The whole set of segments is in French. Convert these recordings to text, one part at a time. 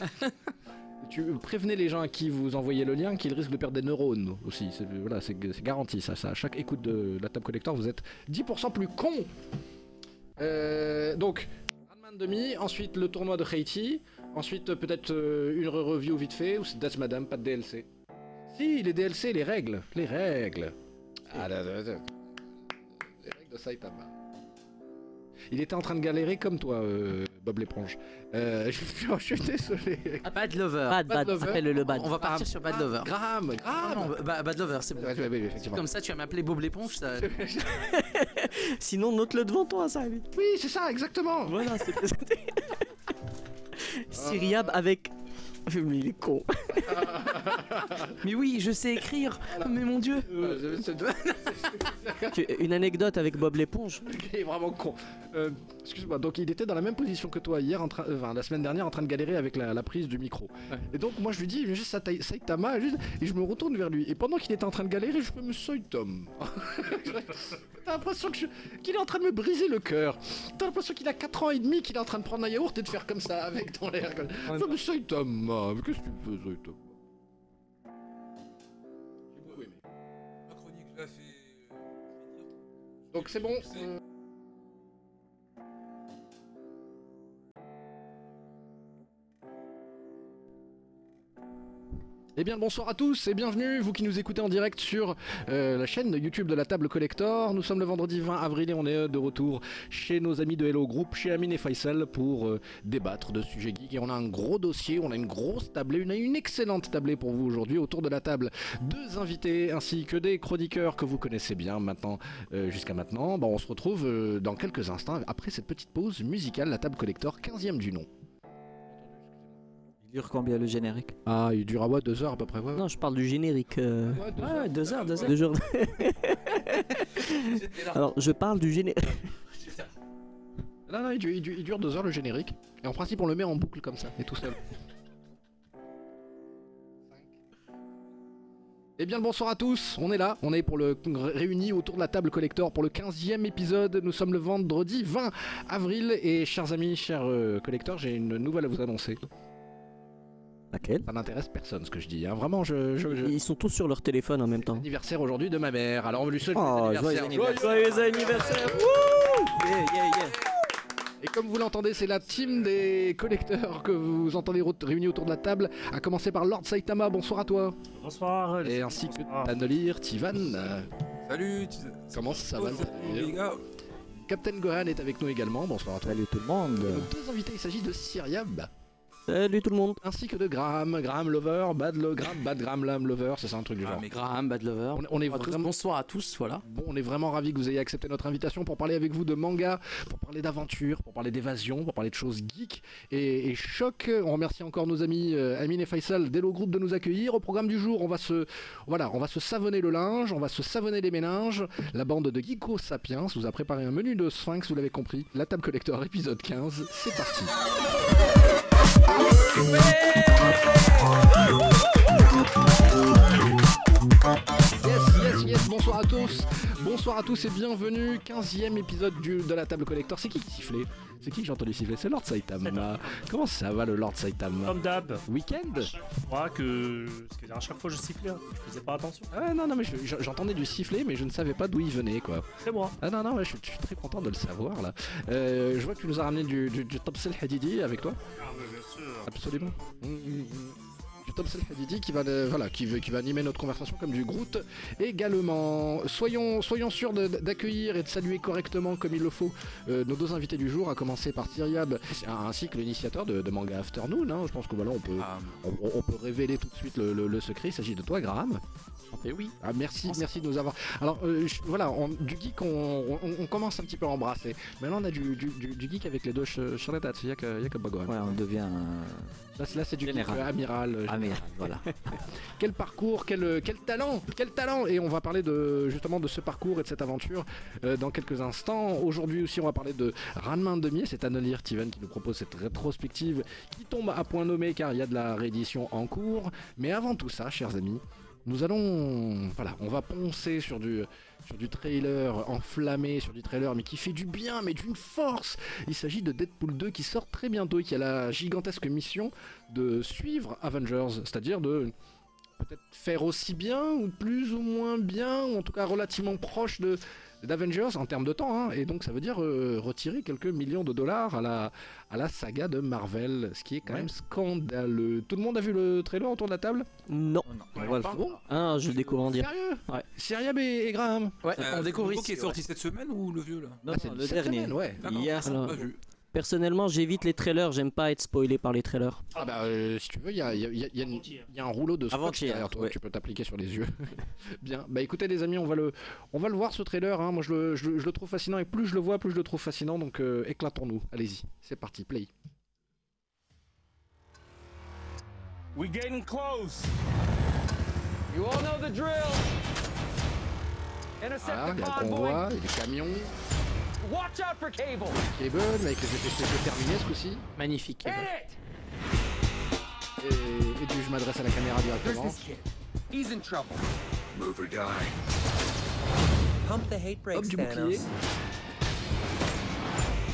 Tu prévenez les gens à qui vous envoyez le lien qu'ils risquent de perdre des neurones aussi. C'est voilà, garanti ça, ça. À chaque écoute de la table collector, vous êtes 10% plus con. Euh, donc, Ranman demi, ensuite le tournoi de Haiti, ensuite euh, peut-être euh, une review vite fait, ou c'est That's Madame, pas de DLC. Si, les DLC, les règles, les règles. Ah, là, là, là. Les règles de Saitama. Il était en train de galérer comme toi, euh, Bob l'éponge. Euh, je, suis- je suis désolé. Ah, Bad Lover. Bad, Bad bad, Lover. appelle le bad. On va partir sur Bad Lover. Graham, Ah Graham. non, bah, Bad Lover, c'est bon. Ouais, ouais, ouais, effectivement. Comme ça, tu vas m'appeler Bob l'éponge. Ça... Sinon, note-le devant toi, ça. Oui, c'est ça, exactement. Voilà, c'est présenté. Syriab avec. Mais il est con. Mais oui, je sais écrire. Mais mon dieu. Euh, c'est- c'est- Tu- Une anecdote avec Bob l'éponge. Il est vraiment con. Euh, Excuse-moi, donc il était dans la même position que toi hier, en train, euh, enfin, la semaine dernière, en train de galérer avec la, la prise du micro. Et donc moi je lui dis, mais juste Satai- Saitama, juste- et je me retourne vers lui. Et pendant qu'il était en train de galérer, je fais, mais Saitama. T'as l'impression que je- qu'il est en train de me briser le cœur. T'as l'impression qu'il a 4 ans et demi, qu'il est en train de prendre un yaourt et de faire comme ça avec dans l'air. comme- fais, mais Saitama, mais qu'est-ce que tu fais, Saitama J'ai beaucoup aimé. Ma chronique, je la fais. euh. Donc c'est bon. Eh bien bonsoir à tous et bienvenue, vous qui nous écoutez en direct sur euh, la chaîne YouTube de la Table Collector. Nous sommes le vendredi 20 avril et on est euh, de retour chez nos amis de Hello Group, chez Amine et Faisal pour euh, débattre de sujets geeks. Et on a un gros dossier, on a une grosse tablée, a une excellente tablée pour vous aujourd'hui. Autour de la table, deux invités ainsi que des chroniqueurs que vous connaissez bien maintenant jusqu'à maintenant. Bon, on se retrouve dans quelques instants après cette petite pause musicale, la Table Collector 15e du nom. Il dure combien le générique? Ah, il dure à quoi Deux heures à peu près ouais. Non, je parle du générique. euh, Ouais, deux Ouais, deux heures, deux heures. Ouais. Deux là. Alors, je parle du générique. Non, non, il dure, il deux heures le générique. Et en principe, on le met en boucle comme ça, et tout seul. Eh bien, le bonsoir à tous, on est là, on est pour le réunis autour de la table collector pour le 15e épisode. Nous sommes le vendredi 20 avril, et chers amis, chers euh, collecteurs, j'ai une nouvelle à vous annoncer. Laquelle Ça n'intéresse personne ce que je dis, hein. vraiment, je. je, je- Ils sont tous sur leur téléphone en même temps. Anniversaire aujourd'hui de ma mère, alors on veut lui souhaiter Oh, joyeux anniversaire. Joyeux anniversaire Yeah, yeah, yeah. Et comme vous l'entendez, c'est la team des collecteurs que vous entendez réunis autour de la table, à commencer par Lord Saitama, bonsoir à toi. Bonsoir. Et ainsi que. Tanolir, Tivan. Salut. Comment ça va salut, les gars. Captain Gohan est avec nous également, bonsoir à toi. Salut tout le monde. Nos deux invités, il s'agit de Syriab, Salut tout le monde. ainsi que de Graham, Graham Lover, Bad, Lo- Graham, Bad Graham Lam Lover, c'est ça un truc du Ah, genre. mais Graham, Bad Lover. On est- on est Bonsoir à tous. vraiment- Bonsoir à tous, voilà. Bon, on est vraiment ravis que vous ayez accepté notre invitation pour parler avec vous de manga, pour parler d'aventure, pour parler d'évasion, pour parler de choses geek et, et choc. On remercie encore nos amis euh, Amine et Faisal d'Hello Group de nous accueillir. Au programme du jour, on va se voilà, on va se savonner le linge, on va se savonner les méninges. La bande de Geeko Sapiens vous a préparé un menu de Sphinx, vous l'avez compris. La table collector épisode 15, c'est parti. Yes, yes, yes, bonsoir à tous. Bonsoir à tous et bienvenue. 15e épisode du, de la table collector. C'est qui qui sifflait? C'est qui que j'ai entendu siffler? C'est Lord Saitama. Comment ça va le Lord Saitama? Comme d'hab, Week-end? Je crois que. Parce que à chaque fois je sifflais, hein. je faisais pas attention. Ah ouais, non, non, mais je- je- j'entendais du sifflet, mais je ne savais pas d'où il venait, quoi. C'est moi. Ah non, non, ouais, je, suis- je suis très content de le savoir, là. Euh, je vois que tu nous as ramené du, du, du Top Cell Hadidi avec toi. Ah, mais bien sûr. Absolument. Mm, mm, Du Tom Self Hadidi qui va, euh, voilà, qui, veut- qui va animer notre conversation comme du Groot également. Soyons, soyons sûrs de- d'accueillir et de saluer correctement comme il le faut euh, nos deux invités du jour, à commencer par Tyriab ainsi que l'initiateur de, de Manga Afternoon. hein. Je pense que voilà, on peut, Ah, on, on peut révéler tout de suite le, le- le secret. Il s'agit de toi, Graham. et oui. Ah, merci, merci de nous avoir. Alors euh, je- voilà, on- du geek, on, on- on commence un petit peu à embrasser. Mais là, on a du, du, du- du geek avec les deux ch- charrettes. Il y a que, il y a que Bagohan. Ouais, on devient euh, Là, c'est- là, c'est du Général. euh, amiral. euh, amiral, voilà. quel parcours, quel, quel talent, quel talent Et on va parler de justement de ce parcours et de cette aventure euh, dans quelques instants. Aujourd'hui aussi, on va parler de Ranmain Demier. C'est Annelir Tiven qui nous propose cette rétrospective qui tombe à point nommé car il y a de la réédition en cours. Mais avant tout ça, chers amis, Nous allons, voilà, on va poncer sur du, sur du trailer enflammé, sur du trailer mais qui fait du bien, mais d'une force. Il s'agit de Deadpool 2 qui sort très bientôt et qui a la gigantesque mission de suivre Avengers, c'est-à-dire de peut-être faire aussi bien ou plus ou moins bien, ou en tout cas relativement proche de d'Avengers en termes de temps, hein. et donc ça veut dire euh, retirer quelques millions de dollars à la, à la saga de Marvel, ce qui est quand Ouais. même scandaleux. Tout le monde a vu le trailer autour de la table? Non. On va le pas faire. Ah, je le découvre en direct. Sérieux? Ouais. Syriab et, et Graham? Ouais, Euh, on découvre le ici. qui est sorti cette semaine ou le vieux là? Non, Ah, c'est non, le cette dernier. semaine, ouais. Hier, alors. pas vu. Personnellement, j'évite les trailers, j'aime pas être spoilé par les trailers. Ah bah euh, si tu veux, il y a, il y a- il y a- y un rouleau de scotch derrière toi, ouais. tu peux t'appliquer sur les yeux. Bien, bah écoutez les amis, on va le, on va le voir ce trailer, hein. moi je le, je, le- je le trouve fascinant et plus je le vois, plus je le trouve fascinant, donc euh, éclatons-nous, allez-y, c'est parti, play. We're getting close. You all know the drill. Intercept Voilà, il the y a le convoi, il y a des camions, Watch out for cable. cable, mais avec les effets spéciaux terminés ce coup-ci, Magnifique. Et, et puis je m'adresse à la caméra directement. this kid. He's in trouble. Move or die. Pump the hate Hop brakes, du bouclier. Thanos.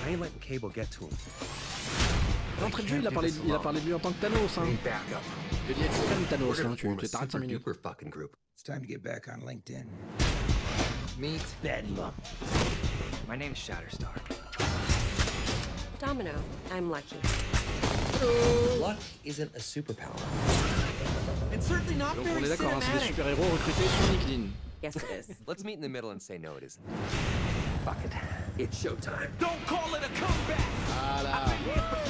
I ain't letting cable get to him. D'entrée de jeu, il a, parlé, il a parlé de lui en tant que Thanos, hein. A dit extrême Thanos, hein. gonna tu form a tu t'arrêtes 5 super minutes. duper fucking group. It's time to get back on LinkedIn. Meet Bedlam. My name's Shatterstar. Domino, I'm lucky. Luck isn't a superpower. It's certainly not Donc on est d'accord, hein, c'est des super-héros recrutés sur LinkedIn. Yes, it is. Let's meet in the middle and say no, it isn't. Fuck it. It's showtime. Don't call it a comeback. Voilà.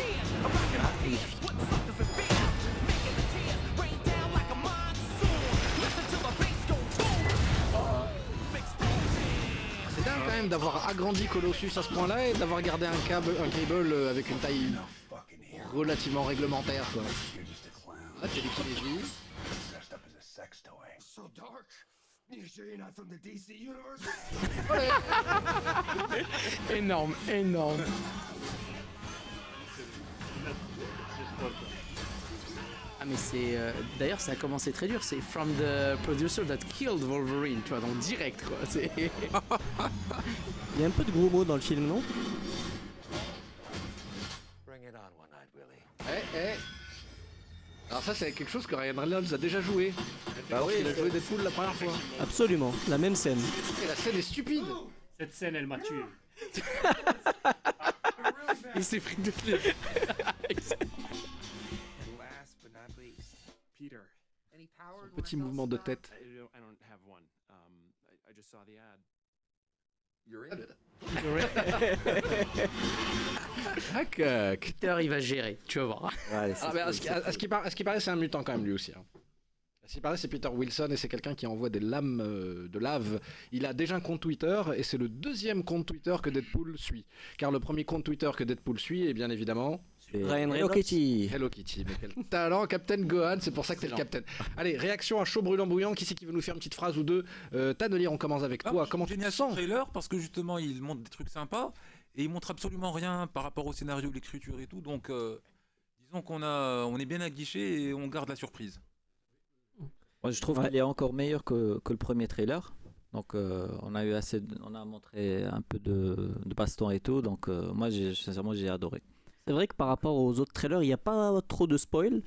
C'est dingue quand d'avoir agrandi Colossus à ce point-là et d'avoir gardé un câble, un cable euh, avec une taille relativement réglementaire quoi. Là tu as des petits lévis. Dressed up as a sex toy. So? Énorme, énorme. Ah mais c'est euh, d'ailleurs ça a commencé très dur c'est from the producer that killed Wolverine tu vois donc direct quoi c'est Il y a un peu de gros mots dans le film, non? Bring it on, One-Eyed Willie. Eh eh Alors ça c'est quelque chose que Ryan Reynolds a déjà joué. Bah oui, il a joué Deadpool la première fois. Absolument, la même scène. Et la scène est stupide. Cette scène, elle m'a tué. il s'est pris toutes You're in. Hack, hack. Peter il va gérer tu vas voir Ouais, Ah, à, ce qui, à- ce paraît, c'est un mutant quand même lui aussi. hein. À ce qui paraît, c'est Peter Wilson et c'est quelqu'un qui envoie des lames euh, de lave. Il a déjà un compte Twitter et c'est le deuxième compte Twitter que Deadpool suit. Car le premier compte Twitter que Deadpool suit est bien évidemment Ryan Hello. Kitty. Hello Kitty. Mais quel talent, Captain Gohan, c'est pour ça que t'es le Captain. Allez, réaction à chaud brûlant bouillant. Qui c'est qui veut nous faire une petite phrase ou deux? Euh, Tanelier, on commence avec Ah, toi. Comment tu te sens? trailer parce que justement il montre des trucs sympas et il montre absolument rien par rapport au scénario, l'écriture et tout. Donc euh, disons qu'on a, on est bien aguiché et on garde la surprise. Moi, je trouve Ouais. qu'il est encore meilleur que, que le premier trailer. Donc, euh, on a eu assez, de- on a montré un peu de, de baston et tout. Donc, euh, moi, sincèrement, j'ai adoré. C'est vrai que par rapport aux autres trailers, il n'y a pas trop de spoil.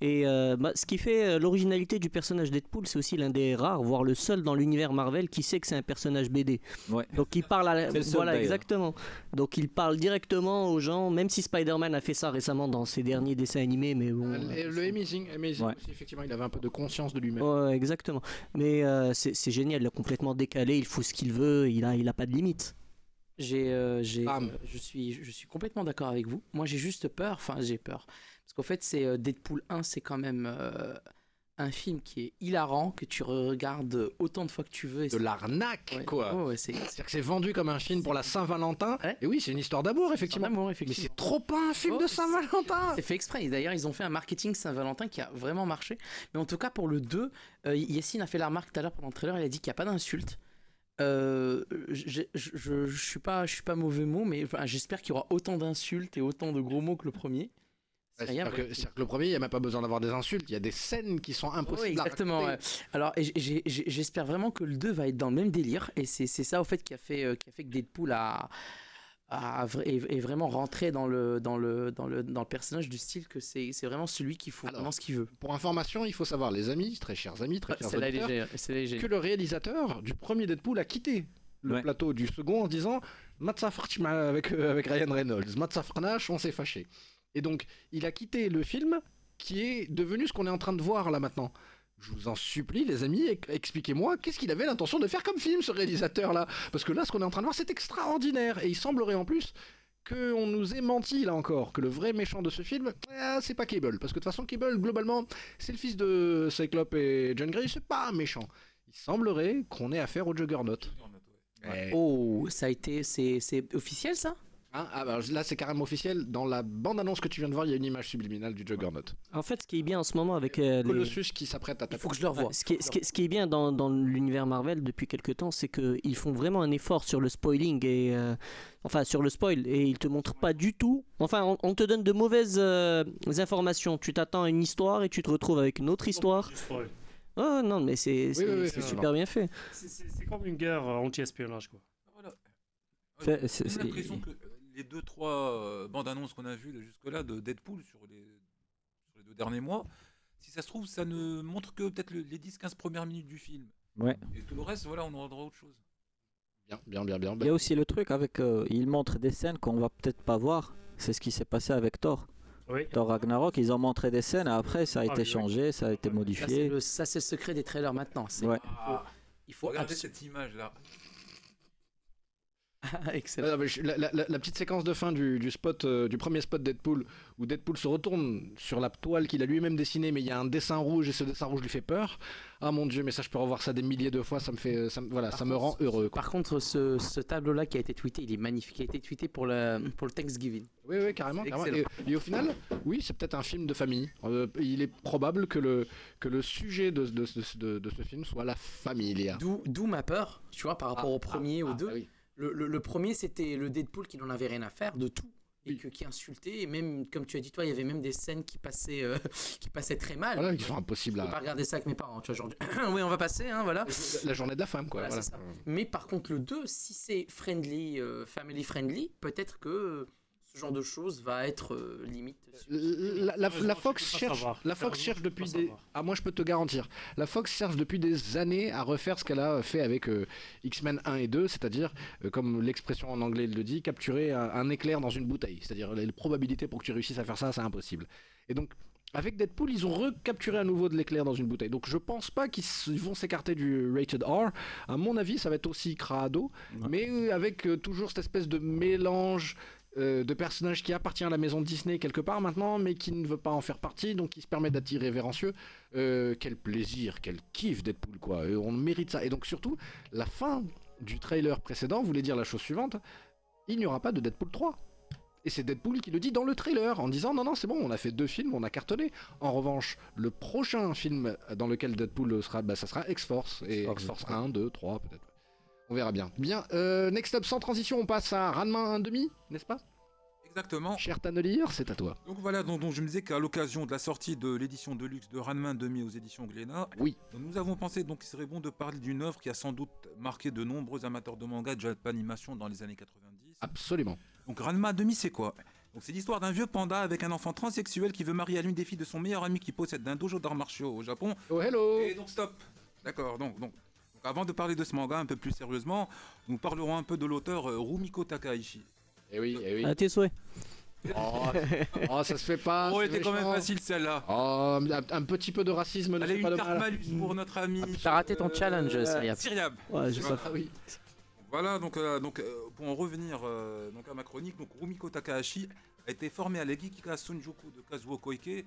Et euh, bah, ce qui fait euh, l'originalité du personnage Deadpool, c'est aussi l'un des rares, voire le seul dans l'univers Marvel qui sait que c'est un personnage BD. Ouais. Donc il parle à la... C'est le seul, voilà exactement. Donc il parle directement aux gens, même si Spider-Man a fait ça récemment dans ses derniers dessins animés, mais bon. Euh, Le Amazing, Amazing Ouais. aussi, effectivement, il avait un peu de conscience de lui-même. Ouais, exactement. Mais euh, c'est génial, il est complètement décalé, il fout ce qu'il veut, il a, il a pas de limite. J'ai, euh, j'ai, euh, je suis, je suis complètement d'accord avec vous. Moi, j'ai juste peur. Enfin, j'ai peur parce qu'en fait, c'est euh, Deadpool 1, c'est quand même euh, un film qui est hilarant que tu regardes autant de fois que tu veux. et De l'arnaque, Ouais. quoi. Ouais, ouais, c'est, c'est C'est-à-dire que c'est vendu comme un film pour la Saint-Valentin. Et oui, c'est une histoire d'amour, effectivement. Mais c'est trop pas un film Oh, de Saint-Valentin. C'est fait exprès. Et D'ailleurs, ils ont fait un marketing Saint-Valentin qui a vraiment marché. Mais en tout cas, pour le 2, euh, Yacine a fait la remarque tout à l'heure pendant le trailer. Il a dit qu'il n'y a pas d'insulte. Euh, je, je, je, suis pas, je suis pas mauvais mot, mais enfin, j'espère qu'il y aura autant d'insultes et autant de gros mots que le premier. Ouais, C'est-à-dire que, le premier, il n'y a même pas besoin d'avoir des insultes. Il y a des scènes qui sont impossibles. Oui, à exactement. ouais. Alors, j'espère vraiment que le 2 va être dans le même délire. Et c'est c'est ça, au fait, qui a fait, euh, qui a fait que Deadpool a, vra- est, est vraiment rentré dans le, dans, le, dans, le, dans le personnage du style que c'est c'est vraiment celui qui faut Alors, vraiment ce qu'il veut. Pour information, il faut savoir, les amis, très chers amis, très chers auditeurs, celle-là, elle est que le réalisateur du premier Deadpool a quitté le Ouais. plateau du second en disant Matza Fartima avec, euh, avec Ryan Reynolds, Matza Farnash, on s'est fâché. Et donc, il a quitté le film qui est devenu ce qu'on est en train de voir là maintenant. Je vous en supplie, les amis, ex- expliquez-moi qu'est-ce qu'il avait l'intention de faire comme film, ce réalisateur-là? Parce que là, ce qu'on est en train de voir, c'est extraordinaire. Et il semblerait en plus qu'on nous ait menti là encore, que le vrai méchant de ce film, ah, c'est pas Cable. Parce que de toute façon, Cable, globalement, c'est le fils de Cyclope et John Grey, c'est pas méchant. Il semblerait qu'on ait affaire au Juggernaut. Oh, ça a été. C'est officiel ça? Hein, ah, bah, là, c'est carrément officiel. Dans la bande-annonce que tu viens de voir, il y a une image subliminale du Juggernaut. En fait, ce qui est bien en ce moment avec euh, les- Colossus qui s'apprête à Il taper. faut que je le revoie. Ce, qui est, ce qui est- ce qui est bien dans, dans l'univers Marvel depuis quelques temps, c'est qu'ils font vraiment un effort sur le spoiling et euh, enfin sur le spoil et ils te montrent pas du tout. Enfin, on, on te donne de mauvaises euh, informations. Tu t'attends à une histoire et tu te retrouves avec une autre histoire. Oh non, mais c'est oui, oui, super bien fait. C'est- comme une guerre euh, anti-espionnage, quoi. Voilà. J'ai l'impression que les deux trois euh, bandes annonces qu'on a vues jusque-là de Deadpool sur les, sur les deux derniers mois, si ça se trouve, ça ne montre que peut-être le- les 10-15 premières minutes du film. Ouais. Et tout le reste, voilà, on aura droit à autre chose. Bien, bien, bien, bien. Il y a aussi le truc avec. euh, il montre des scènes qu'on va peut-être pas voir. C'est ce qui s'est passé avec Thor. Oui. Thor Ragnarok, ils ont montré des scènes et après ça a Ah, été oui, oui. changé, ça a été modifié. ça, c'est le secret des trailers maintenant. Ouais. Il faut Regardez abso- cette image-là. Excellent. Ah, je- la, la- la- la petite séquence de fin du, du spot, euh, du premier spot Deadpool, où Deadpool se retourne sur la toile qu'il a lui-même dessinée, mais il y a un dessin rouge et ce dessin rouge lui fait peur. Ah mon dieu, mais ça je peux revoir ça des milliers de fois, ça me fait, ça, me- voilà, Par ça me rend heureux. quoi. Par contre, ce, ce tableau-là qui a été tweeté, il est magnifique. Il a été tweeté pour le, pour le Thanksgiving. Oui, oui, carrément. Et, et au final, oui, c'est peut-être un film de famille. Euh, il est probable que le, que le sujet de, de, de- de- de ce film soit la famille. D'où d'où ma peur, tu vois, par rapport Ah, au premier, ah, au ah, deux. oui. Le, le- le premier, c'était le Deadpool qui n'en avait rien à faire de tout. Et Oui. que, qui insultait, et même, comme tu as dit, toi, il y avait même des scènes qui passaient, euh, qui passaient très mal. Voilà, qui sont impossibles Je peux pas à. regarder ça avec mes parents, tu vois, genre, oui, on va passer, hein, voilà. La journée de la femme, quoi. Voilà, voilà. c'est ça. Mais par contre, le 2, si c'est friendly, euh, family friendly, peut-être que ce genre de choses va être euh, limite. La, la- Fox cherche, la Fox cherche depuis des. Ah moi je peux te garantir. La Fox cherche depuis des années à refaire ce qu'elle a fait avec euh, X-Men 1 et 2, c'est-à-dire, euh, comme l'expression en anglais le dit, capturer un, un éclair dans une bouteille. C'est-à-dire les, les probabilités pour que tu réussisses à faire ça, c'est impossible. Et donc avec Deadpool, ils ont recapturé à nouveau de l'éclair dans une bouteille. Donc je pense pas qu'ils vont s'écarter du rated R. À mon avis, ça va être aussi crado, mais euh, avec euh, toujours cette espèce de mélange euh, de personnages qui appartient à la maison de Disney quelque part maintenant, mais qui ne veut pas en faire partie, donc qui se permet d'être irrévérencieux. Euh, quel plaisir, quel kiff Deadpool, quoi. Et on mérite ça. Et donc surtout, la fin du trailer précédent voulait dire la chose suivante il n'y aura pas de Deadpool 3. Et c'est Deadpool qui le dit dans le trailer en disant non non c'est bon on a fait deux films on a cartonné. En revanche le prochain film dans lequel Deadpool sera bah, ça sera X-Force et X-Force, X-Force 1, 2, 3 peut-être. On verra bien. Bien, euh, next up sans transition on passe à Ranma 1,5 n'est-ce pas? Exactement. Cher Tannelier, c'est à toi. Donc voilà, donc, donc je me disais qu'à l'occasion de la sortie de l'édition de luxe de Ranman demi aux éditions Glénat, Oui. nous avons pensé donc qu'il serait bon de parler d'une œuvre qui a sans doute marqué de nombreux amateurs de manga et de Japanimation dans les années 90. Absolument. Donc Ranma demi c'est quoi? Donc c'est l'histoire d'un vieux panda avec un enfant transsexuel qui veut marier à l'une des filles de son meilleur ami qui possède un dojo d'arts martiaux au Japon. Oh hello Et donc stop. D'accord. Donc, donc avant de parler de ce manga un peu plus sérieusement, nous parlerons un peu de l'auteur euh, Rumiko Takahashi. Eh oui, eh oui. À tes souhaits. Oh, oh, ça se fait pas. oh, était quand même facile celle-là. Oh, un, un petit peu de racisme ne Elle a fait eu pas une carte mal. malus pour notre ami. T'as raté ton challenge, euh, Syriab. Syriab. Ouais, j'ai pas Ah oui. Voilà, donc, euh, donc euh, pour en revenir euh, donc à ma chronique, donc Rumiko Takahashi a été formé à l'Egikika Sunjuku de Kazuo Koike,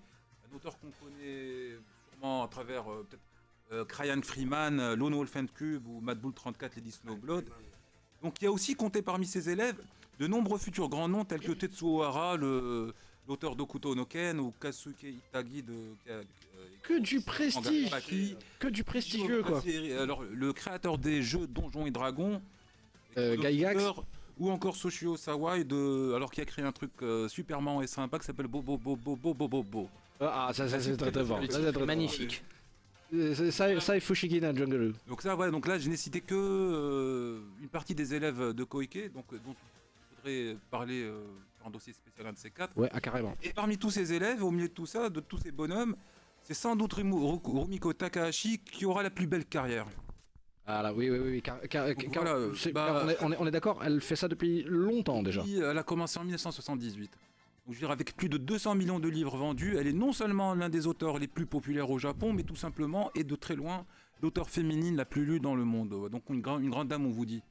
un auteur qu'on connaît sûrement à travers euh, peut-être euh, Freeman, euh, Lone Wolf and Cube ou Mad Bull 34, Lady Snowblood. Donc il a aussi compté parmi ses élèves de nombreux futurs grands noms tels que Tetsuo Hara, l'auteur d'Okuto no Ken, ou Kasuke Itagi de... euh, Que du prestige. Maki, Que du prestigieux quoi. alors, le créateur des jeux Donjons et Dragons, Euh, Ou encore Soshio Sawai, de, alors qui a créé un truc euh, super marrant et sympa qui s'appelle Bobo Bobo Bobo Bobo. Ah, ça, ça, c'est très très fort. Magnifique. Fort. Euh, c'est Ça, ça, et Fushigi Jungle. Donc ça, voilà, donc là, je n'ai cité que euh, une partie des élèves de Koike, donc euh, dont il faudrait parler euh, sur un dossier spécial un de ces quatre. Ouais, ah, carrément. Et parmi tous ces élèves, au milieu de tout ça, de tous ces bonhommes, c'est sans doute Rumiko Takahashi qui aura la plus belle carrière. Ah là, oui, oui, oui. car- car- Donc car- voilà, c'est- bah- on est, on est- on est d'accord, elle fait ça depuis longtemps déjà. Elle a commencé en 1978. Donc, je veux dire, avec plus de 200 millions de livres vendus, elle est non seulement l'un des auteurs les plus populaires au Japon, mais tout simplement, et de très loin, l'auteur féminine la plus lue dans le monde. Donc une, grand- une grande dame, on vous dit.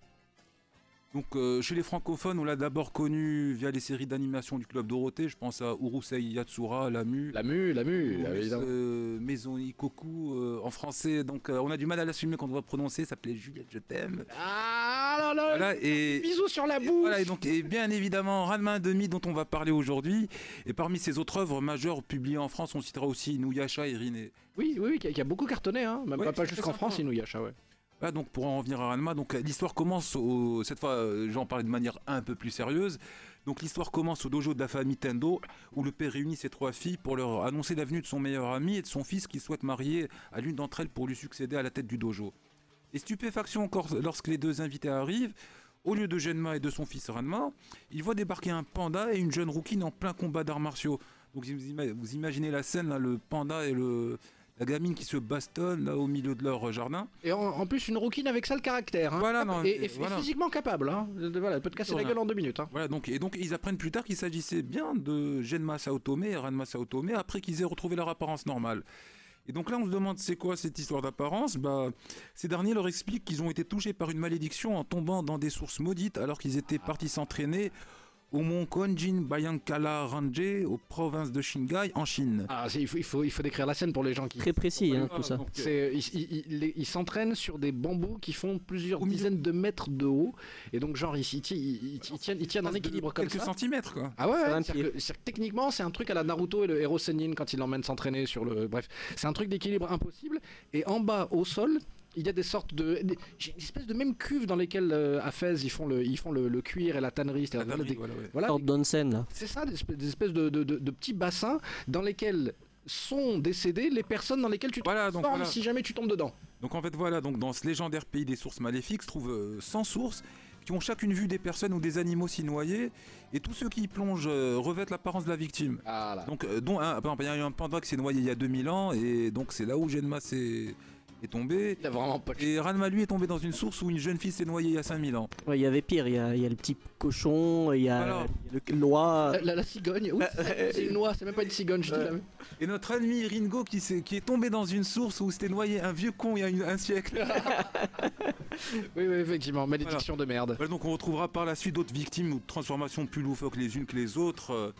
Donc euh, chez les francophones, on l'a d'abord connue via les séries d'animation du Club Dorothée. Je pense à Urusei Yatsura, Lamu. Lamu, Lamu, évidemment. euh, Maison Ikoku euh, en français. Donc euh, on a du mal à l'assumer quand on va prononcer. Ça s'appelait Juliette, je t'aime. Ah là là Voilà, et, Bisous sur la et bouche voilà, et donc, et bien évidemment, Ranma demi dont on va parler aujourd'hui. Et parmi ses autres œuvres majeures publiées en France, on citera aussi Inuyasha et Rinne. Oui, oui, oui, qui a, qui a beaucoup cartonné, hein. même Ouais, pas, pas c'est juste qu'en sympa. France, Inuyasha, ouais. Voilà, donc pour en revenir à Ranma, donc l'histoire commence au, cette fois, euh, j'en parlais de manière un peu plus sérieuse. Donc l'histoire commence au dojo de la famille Tendo, où le père réunit ses trois filles pour leur annoncer la venue de son meilleur ami et de son fils qui souhaite marier à l'une d'entre elles pour lui succéder à la tête du dojo. Et stupéfaction encore lorsque les deux invités arrivent, au lieu de Genma et de son fils Ranma, ils voient débarquer un panda et une jeune rouquine en plein combat d'arts martiaux. Donc vous ima- vous imaginez la scène, là, le panda et le, la gamine qui se bastonnent là, au milieu de leur jardin. Et en, en plus, une rouquine avec ça le caractère. Hein. Voilà, non, et, et- et voilà. physiquement capable. Hein. Voilà, elle peut te casser la gueule en deux minutes. Hein. Voilà, donc, et donc ils apprennent plus tard qu'il s'agissait bien de Genma Saotome et Ranma Saotome après qu'ils aient retrouvé leur apparence normale. Et donc là, on se demande c'est quoi cette histoire d'apparence? Bah, Ces derniers leur expliquent qu'ils ont été touchés par une malédiction en tombant dans des sources maudites alors qu'ils étaient partis s'entraîner au mont Konjin Bayankala Ranje, aux provinces de Shingai, en Chine. Ah, il, faut, il, faut, il faut décrire la scène pour les gens qui. Très précis, hein, tout ça. euh, ils ils- ils- ils s'entraînent sur des bambous qui font plusieurs dizaines de mètres de haut. Et donc, genre, ils, ils, ils- ils tiennent, ils tiennent en équilibre comme quelques ça. centimètres, quoi. Ah ouais, ouais, Un c'est-à-dire que- c'est-à-dire que techniquement, c'est un truc à la Naruto et le héros Sennin quand il l'emmène s'entraîner sur le. Bref, c'est un truc d'équilibre impossible. Et en bas, au sol, il y a des sortes de. des- J'ai une espèce de même cuve dans lesquelles euh, à Fès ils font le, ils font le, le cuir et la tannerie. c'est-à-dire La voilà, tannerie, des- voilà, ouais. voilà, Sorte d'onsen, là. c'est ça, des espèces, des espèces de, de- de- de petits bassins dans lesquels sont décédées les personnes dans lesquelles tu te Voilà, donc transformes voilà. si jamais tu tombes dedans. Donc en fait voilà, donc dans ce légendaire pays des sources maléfiques se trouvent euh, 100 sources qui ont chacune vu des personnes ou des animaux s'y noyer et tous ceux qui y plongent euh, revêtent l'apparence de la victime. Voilà. Donc euh, dont un, par exemple, il y a eu un panda qui s'est noyé il y a 2000 ans et donc c'est là où Genma s'est est tombé. Il a vraiment pas de Et Ranma lui est tombé dans une source où une jeune fille s'est noyée il y a 5000 ans. Ouais, Il y avait pire, il y a, il y a le petit cochon, il y a, Alors. il y a le loi. La, la- la cigogne, oui, c'est une oie, c'est même pas une cigogne, je dis la même. Et notre ami Ringo qui, s'est- qui est tombé dans une source où s'était noyé un vieux con il y a une- un siècle. Oui, oui, effectivement, malédiction de merde. Voilà, donc on retrouvera par la suite d'autres victimes ou de transformations plus loufoques les unes que les autres. euh,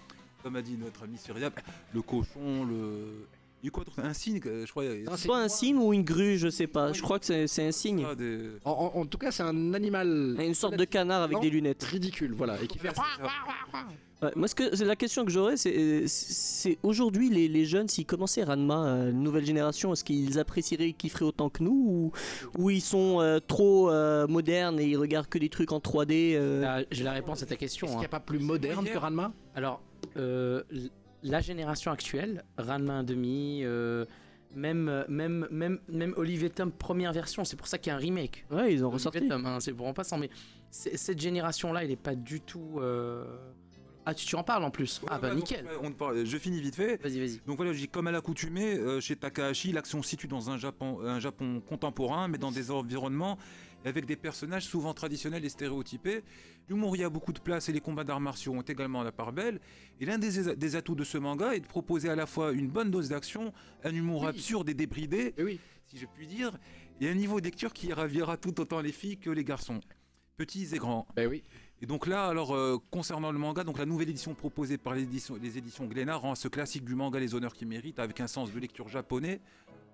comme a dit notre ami Syriac, le cochon, le. Il y a eu quoi d'autre Un euh, je crois. Non, c'est- Soit un cygne ou une grue, je sais pas. Je crois que c'est c'est un cygne. Ah, des- En, en- en tout cas, c'est un animal Une sorte de canard avec Non. des lunettes. ridicule, voilà, et qui fait. Ouais, moi, ce que, c'est la question que j'aurais, c'est, c'est aujourd'hui les, les jeunes, s'ils commençaient Ranma, euh, nouvelle génération, est-ce qu'ils apprécieraient, qu'ils kifferaient autant que nous, ou, ou ils sont euh, trop euh, modernes et ils regardent que des trucs en 3D euh, Là, J'ai la réponse à ta question. Est-ce qu'il hein. n'y a pas plus moderne que Ranma? Alors, euh, l- la génération actuelle, Ranma 1,5, euh, même, euh, même, même, même Olivier Tom, première version, c'est pour ça qu'il y a un remake. Ouais, ils ont Olivier ressorti. Tom, hein, c'est vraiment pas ça, mais cette génération-là, il est pas du tout. euh, Ah, tu, tu en parles en plus Ah, bah nickel. on parle- je finis vite fait. Vas-y, vas-y. Donc voilà, je dis comme à l'accoutumée, euh, chez Takahashi, l'action se situe dans un Japon, un Japon contemporain, mais dans des environnements avec des personnages souvent traditionnels et stéréotypés. L'humour y a beaucoup de place et les combats d'arts martiaux ont également la part belle. Et l'un des, des atouts de ce manga est de proposer à la fois une bonne dose d'action, un humour Oui. absurde et débridé, Eh oui. si je puis dire, et un niveau de lecture qui ravira tout autant les filles que les garçons, petits et grands. Ben oui. Et donc là, alors euh, concernant le manga, donc la nouvelle édition proposée par les éditions Glénat rend ce classique du manga les honneurs qu'il mérite, avec un sens de lecture japonais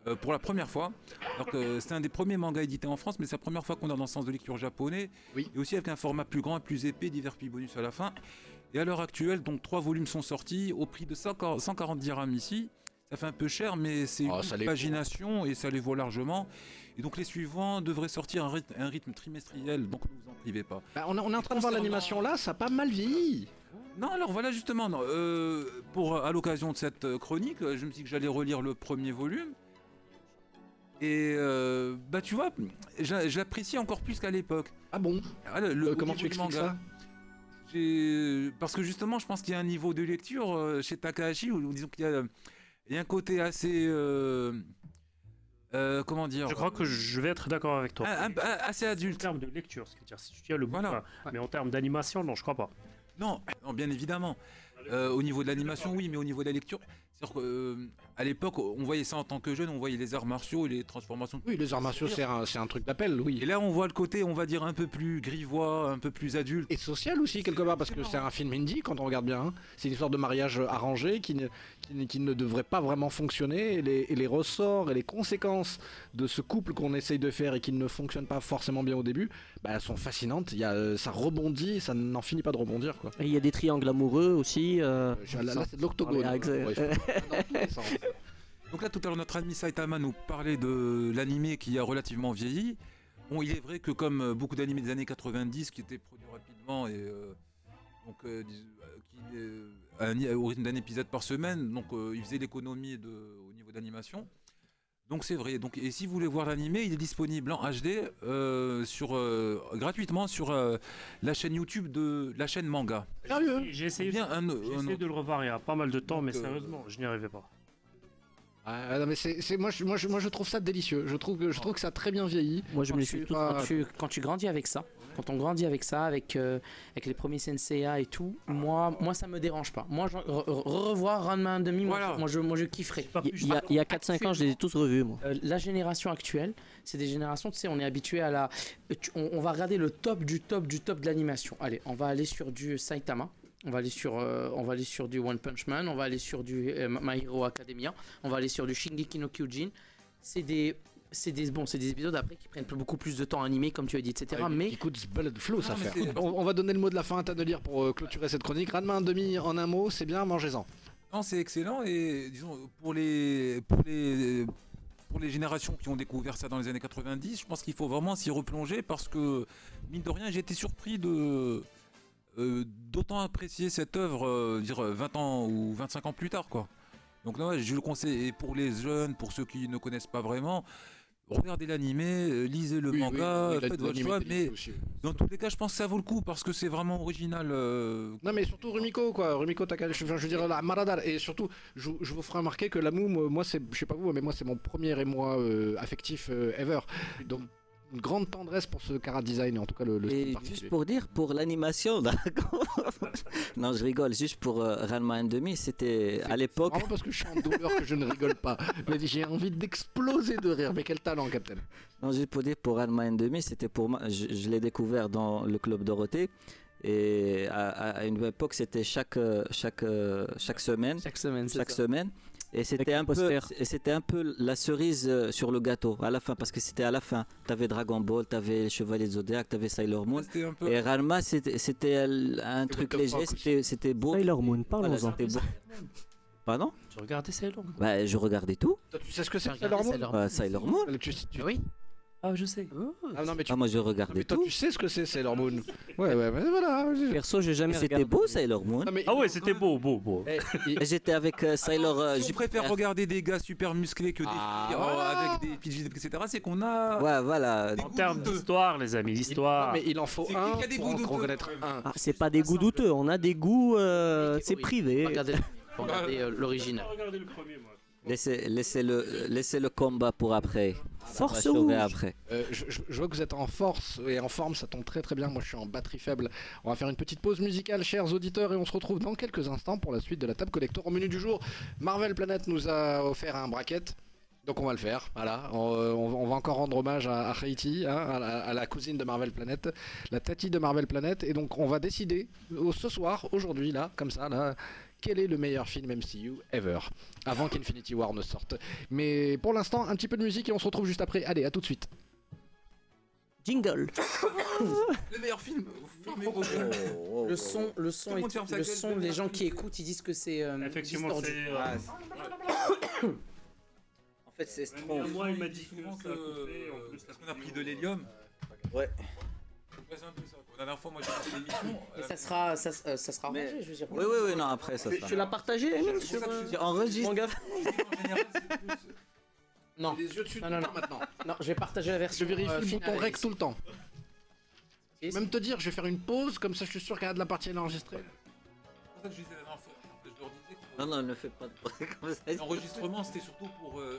euh, pour la première fois. Alors que c'est un des premiers mangas édités en France, mais c'est la première fois qu'on a dans le sens de lecture japonais, Oui. et aussi avec un format plus grand et plus épais, divers petits bonus à la fin. Et à l'heure actuelle, donc trois volumes sont sortis au prix de 140 140 dirhams ici, ça fait un peu cher, mais c'est Oh, une pagination et ça les vaut largement. Et donc les suivants devraient sortir un rythme, un rythme trimestriel, donc ne vous en privez pas. Bah, on, est- en train de voir l'animation là, ça a pas mal vieilli. Non, alors voilà justement, non, euh, pour à l'occasion de cette euh, chronique, euh, je me suis dit que j'allais relire le premier volume. Et euh, bah tu vois, j'a- j'apprécie encore plus qu'à l'époque. Ah bon? Ah, le- le- Euh, comment tu expliques manga. ça? Parce que justement, je pense qu'il y a un niveau de lecture euh, chez Takahashi où disons qu'il y a, il y a un côté assez, euh, euh, comment dire, Je crois que je vais être d'accord avec toi. Un- un- un- assez En adulte. termes de lecture, c'est-à-dire si tu tiens le Voilà. bouquin, mais en termes d'animation, non, je crois pas. Non, non, bien évidemment. Euh, au niveau de l'animation, oui, mais au niveau de la lecture, c'est-à-dire que, euh, à l'époque, on voyait ça en tant que jeune, on voyait les arts martiaux et les transformations. Oui, les arts martiaux, c'est un, c'est un truc d'appel, oui. Et là, on voit le côté, on va dire, un peu plus grivois, un peu plus adulte. Et social aussi, quelque part, parce que c'est un film indie, quand on regarde bien. hein. C'est une histoire de mariage arrangé qui ne, qui ne, qui ne devrait pas vraiment fonctionner. Et les, et les ressorts et les conséquences de ce couple qu'on essaye de faire et qui ne fonctionne pas forcément bien au début, bah, elles sont fascinantes. Il y a, euh, ça rebondit, ça n'en finit pas de rebondir. Quoi. Et il y a des triangles amoureux aussi. euh, Là, là, c'est de l'octogone. Ah. Ouais. Donc là, tout à l'heure, notre ami Saitama nous parlait de l'animé qui a relativement vieilli. Bon, il est vrai que comme euh, beaucoup d'animés des années 90 qui étaient produits rapidement et euh, donc euh, euh, qui euh, un- au rythme d'un épisode par semaine, donc euh, il faisait l'économie au niveau d'animation. Donc c'est vrai. Donc et si vous voulez voir l'animé, il est disponible en HD euh, sur euh, gratuitement sur euh, la chaîne YouTube de la chaîne Manga. Sérieux? J'ai essayé, Bien un, j'ai un essayé de le revoir il y a pas mal de temps, mais Donc, euh, sérieusement, je n'y arrivais pas. Ah, non, mais c'est, moi, je, moi, je, moi, je trouve ça délicieux. Je trouve que, je trouve que ça a très bien vieilli. Moi, je quand, me suis pas- tu, quand tu grandis avec ça, quand on grandit avec ça, avec, euh, avec les premiers Senseiya et tout, moi, moi ça me dérange pas. Moi, je, re- re- revoir Ranma 1,5, moi, Voilà. je- moi, je, moi je kifferais. Il y a, il y a 4-5 ans, je les ai tous revus, moi. Euh, la génération actuelle, c'est des générations, tu sais, on est habitué à la. tu- on, on va regarder le top du top du top de l'animation. Allez, on va aller sur du Saitama. On va aller sur, euh, on va aller sur du One Punch Man. On va aller sur du euh, My Hero Academia. On va aller sur du Shingeki no Kyojin. C'est des, c'est des, bon, c'est des épisodes après qui prennent beaucoup plus de temps à animer, comme tu as dit, etc. Ouais, mais coûte bullet flow, ça Ah, fait. c'est- On, on va donner le mot de la fin à Tannelier pour euh, clôturer cette chronique. Ranma un demi en un mot, c'est bien, mangez-en. Non, c'est excellent et disons pour les pour les pour les générations qui ont découvert ça dans les années 90, je pense qu'il faut vraiment s'y replonger parce que mine de rien, j'ai été surpris de euh, d'autant apprécier cette œuvre euh, dire 20 ans ou 25 ans plus tard quoi. Donc ouais, je le conseille et pour les jeunes, pour ceux qui ne connaissent pas vraiment, regardez l'animé, euh, lisez le Oui, manga, oui, oui, faites votre choix, mais aussi. dans tous les cas, je pense que ça vaut le coup parce que c'est vraiment original. euh, Non mais surtout Rumiko quoi, Rumiko Takahashi, je veux dire la Maradar et surtout je, je vous ferai remarquer que l'amour moi c'est je sais pas vous mais moi c'est mon premier émoi euh, affectif euh, ever. Donc une grande tendresse pour ce cara design en tout cas le, le Et juste pour dire, pour l'animation, d'accord non, je rigole, juste pour euh, Ranma 1,5, c'était à l'époque. Vraiment parce que je suis en douleur que je ne rigole pas. Mais j'ai envie d'exploser de rire. Mais quel talent, Captain. Non, juste pour dire, pour Ranma 1,5, c'était pour moi, je, je l'ai découvert dans le club Dorothée. Et à, à une époque, c'était chaque, euh, chaque, euh, chaque semaine. chaque semaine, c'est chaque ça. semaine. Et c'était un un peu, poster. et c'était un peu la cerise euh, sur le gâteau à la fin, parce que c'était à la fin. T'avais Dragon Ball, t'avais les Chevaliers Zodiac, t'avais Sailor Moon. peu Et Ranma, c'était c'était un truc léger, c'était c'était beau. Sailor Moon, Voilà, parlons-en. c'était beau. Pardon? Tu regardais Sailor Moon? Bah, je regardais tout. Toi, tu sais ce que c'est Sailor Moon? Sailor Euh, Sailor Moon. Tu- tu- Oui. Ah, je sais. Ah non mais tu Ah, moi, je non, regardais mais toi tout. tu sais ce que c'est Sailor Moon. Ouais ouais mais voilà. Perso, j'ai jamais C'était regardé. beau, Sailor Moon. Non, mais- Ah ouais, c'était beau, beau, beau. Eh, il- Et J'étais avec euh, Sailor euh, Si on préfère Jupiter. regarder des gars super musclés que des Ah, filles euh, voilà. avec des pitches, etc., c'est qu'on a. Ouais, voilà. Des En termes d'histoire, les amis, l'histoire. non, mais il en faut C'est un qui a des pour goûts en douteux reconnaître un. Ah, c'est pas des goûts douteux, on a des goûts, euh, c'est privé. Regardez, regardez euh, l'original. regardé le premier, moi. Laissez, laissez, le, laissez le combat pour après. Force rouge. après. Euh, je, je- vois que vous êtes en force et en forme, ça tombe très très bien. Moi je suis en batterie faible. On va faire une petite pause musicale, chers auditeurs, et on se retrouve dans quelques instants pour la suite de la table collector. Au menu du jour, Marvel Planet nous a offert un bracket. Donc on va le faire, voilà. On, euh, on va- encore rendre hommage à, à Haiti, hein, à, la, à la cousine de Marvel Planet, la tati de Marvel Planet. Et donc on va décider ce soir, aujourd'hui, là, comme ça, là, quel est le meilleur film MCU ever, avant qu'Infinity War ne sorte. Mais pour l'instant, un petit peu de musique et on se retrouve juste après. Allez, à tout de suite. Jingle. Le meilleur film. gueules. Le son, le son, le est- le son, le les gens qui écoutent, ils disent que c'est euh, Effectivement, c'est. euh, En fait, c'est moi, il m'a dit que souvent en plus, parce qu'on a pris de l'hélium. Ouais. C'est un peu ça. La dernière fois, moi, j'ai fait l'émission. Mais euh, ça sera, ça, euh, ça sera Mais- arrangé, je veux dire. Oui, oui, oui, non, après, ça Tu, sera. tu l'as partagé C'est sur euh, je Enregistre. En général, c'est plus- Non, Les yeux dessus Non, non, non. maintenant. non, je vais partager la Je version. vérifie euh, le finale, bouton rec tout le temps. Même te dire, je vais faire une pause, comme ça je suis sûr qu'à la partie elle est enregistrée. C'est pour ça que je disais la dernière fois. Je leur disais que Non, non, ne fais pas de comme ça. l'enregistrement, c'était surtout pour. euh,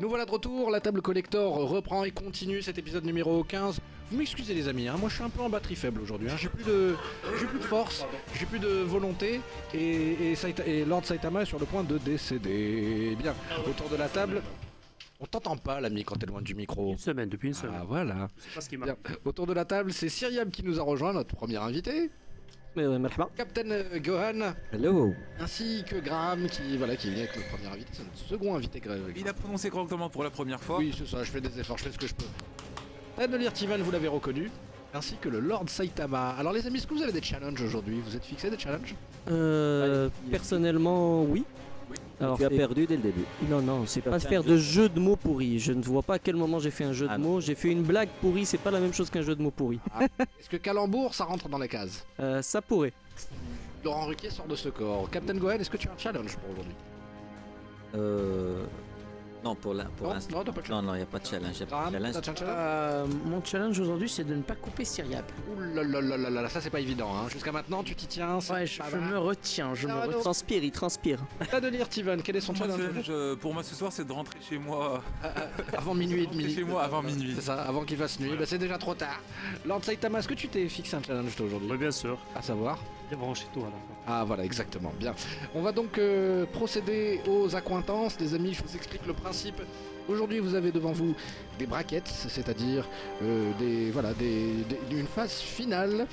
Et nous voilà de retour, la table collector reprend et continue cet épisode numéro 15. Vous m'excusez les amis, hein, moi je suis un peu en batterie faible aujourd'hui, hein, j'ai plus de j'ai plus de force, j'ai plus de volonté et, et, Saita- et Lord Saitama est sur le point de décéder. Bien, autour de la table, on t'entend pas l'ami quand t'es loin du micro. Une semaine, depuis une Ah semaine. voilà. C'est pas ce qui. Autour de la table, c'est Syriam qui nous a rejoint, notre premier invité. Captain euh, Gohan, Hello. ainsi que Graham qui voilà qui vient avec notre premier invité, c'est notre second invité Graham. Il a prononcé correctement pour la première fois. Oui, c'est ça, je fais des efforts, je fais ce que je peux. Ted de Lirtivan, vous l'avez reconnu. ainsi que le Lord Saitama. Alors les amis, est-ce que vous avez des challenges aujourd'hui? Vous êtes fixés des challenges? Euh, personnellement, oui. Alors, tu as perdu dès le début. Non, non, c'est pas faire de jeu de mots pourris. Je ne vois pas à quel moment j'ai fait un jeu Ah de non. mots. J'ai fait une blague pourrie, c'est pas la même chose qu'un jeu de mots pourri. Est-ce que calembour, ça rentre dans les cases Euh, ça pourrait. Laurent Ruquier sort de ce corps. Captain Gohan, est-ce que tu as un challenge pour aujourd'hui? Euh... Non, pour Non, l'instant. non, pas Non, non, il n'y a pas de challenge. pas Euh, mon challenge aujourd'hui, c'est de ne pas couper Cyriac. Ouh là là là là là là, ça c'est pas évident. Hein. Jusqu'à maintenant, tu t'y tiens. Ouais, je, pas me retiens, je Ah, me transpire, il transpire. T'as de lire, Steven. Quel est son challenge je- pour moi, ce soir, c'est de rentrer chez moi. Avant minuit et demi. chez moi avant minuit. C'est ça, avant qu'il fasse nuit. Bah, c'est déjà trop tard. Lord Saitama, est-ce que tu t'es fixé un challenge toi aujourd'hui? Oui, bien sûr. À savoir? Bien branché tout à la fin. Ah voilà, exactement. Bien. On va donc euh, procéder aux accointances. Les amis, je vous explique le principe. Aujourd'hui, vous avez devant vous des braquettes, c'est-à-dire euh, des, voilà, des, des- une phase finale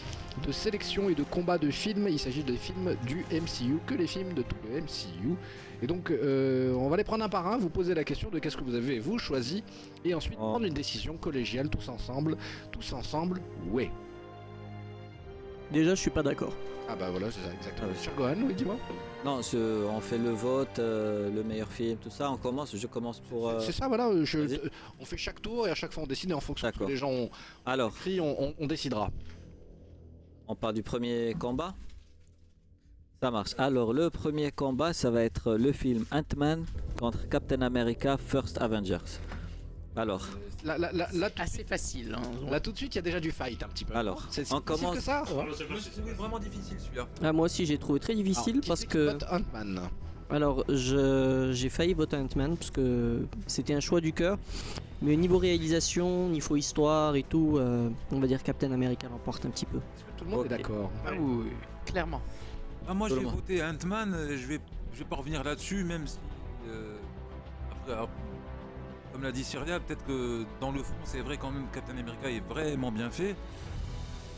de sélection et de combat de films. Il s'agit des films du MCU, que les films de tout le MCU. Et donc, euh, on va les prendre un par un, vous poser la question de qu'est-ce que vous avez, vous, choisi, et ensuite Oh. prendre une décision collégiale tous ensemble. Tous ensemble, ouais. Déjà, je suis pas d'accord. Ah bah voilà, c'est ça, exactement. Ah. Cher Gohan, oui, dis-moi. Non, ce- on fait le vote, euh, le meilleur film, tout ça. On commence. Je commence pour. euh, C'est ça, voilà. euh, je- vas-y. euh, on fait chaque tour et à chaque fois on décide et en fonction de ce que D'accord. les gens ont Alors, pris, on, on- on décidera. on part du premier combat. Ça marche. Alors, le premier combat, ça va être le film Ant-Man contre Captain America First Avengers. Alors, Là, là, là, là, tout- Assez facile. hein. là, tout de suite, il y a déjà du fight un petit peu. Alors, c'est c'est on difficile commence- que ça C'est vraiment difficile celui-là. Ah, moi aussi, j'ai trouvé très difficile Alors, parce que. vote Ant-Man? Alors, je- j'ai failli voter Ant-Man parce que c'était un choix du cœur. Mais au niveau réalisation, niveau histoire et tout, euh, on va dire Captain America l'emporte un petit peu. Tout le monde est d'accord? Ah oui, clairement. Ah, moi, j'ai voté Ant-Man. euh, Je vais, je vais pas revenir là-dessus, même si. euh, après, alors, comme l'a dit Cyria, peut-être que dans le fond, c'est vrai quand même que Captain America est vraiment bien fait.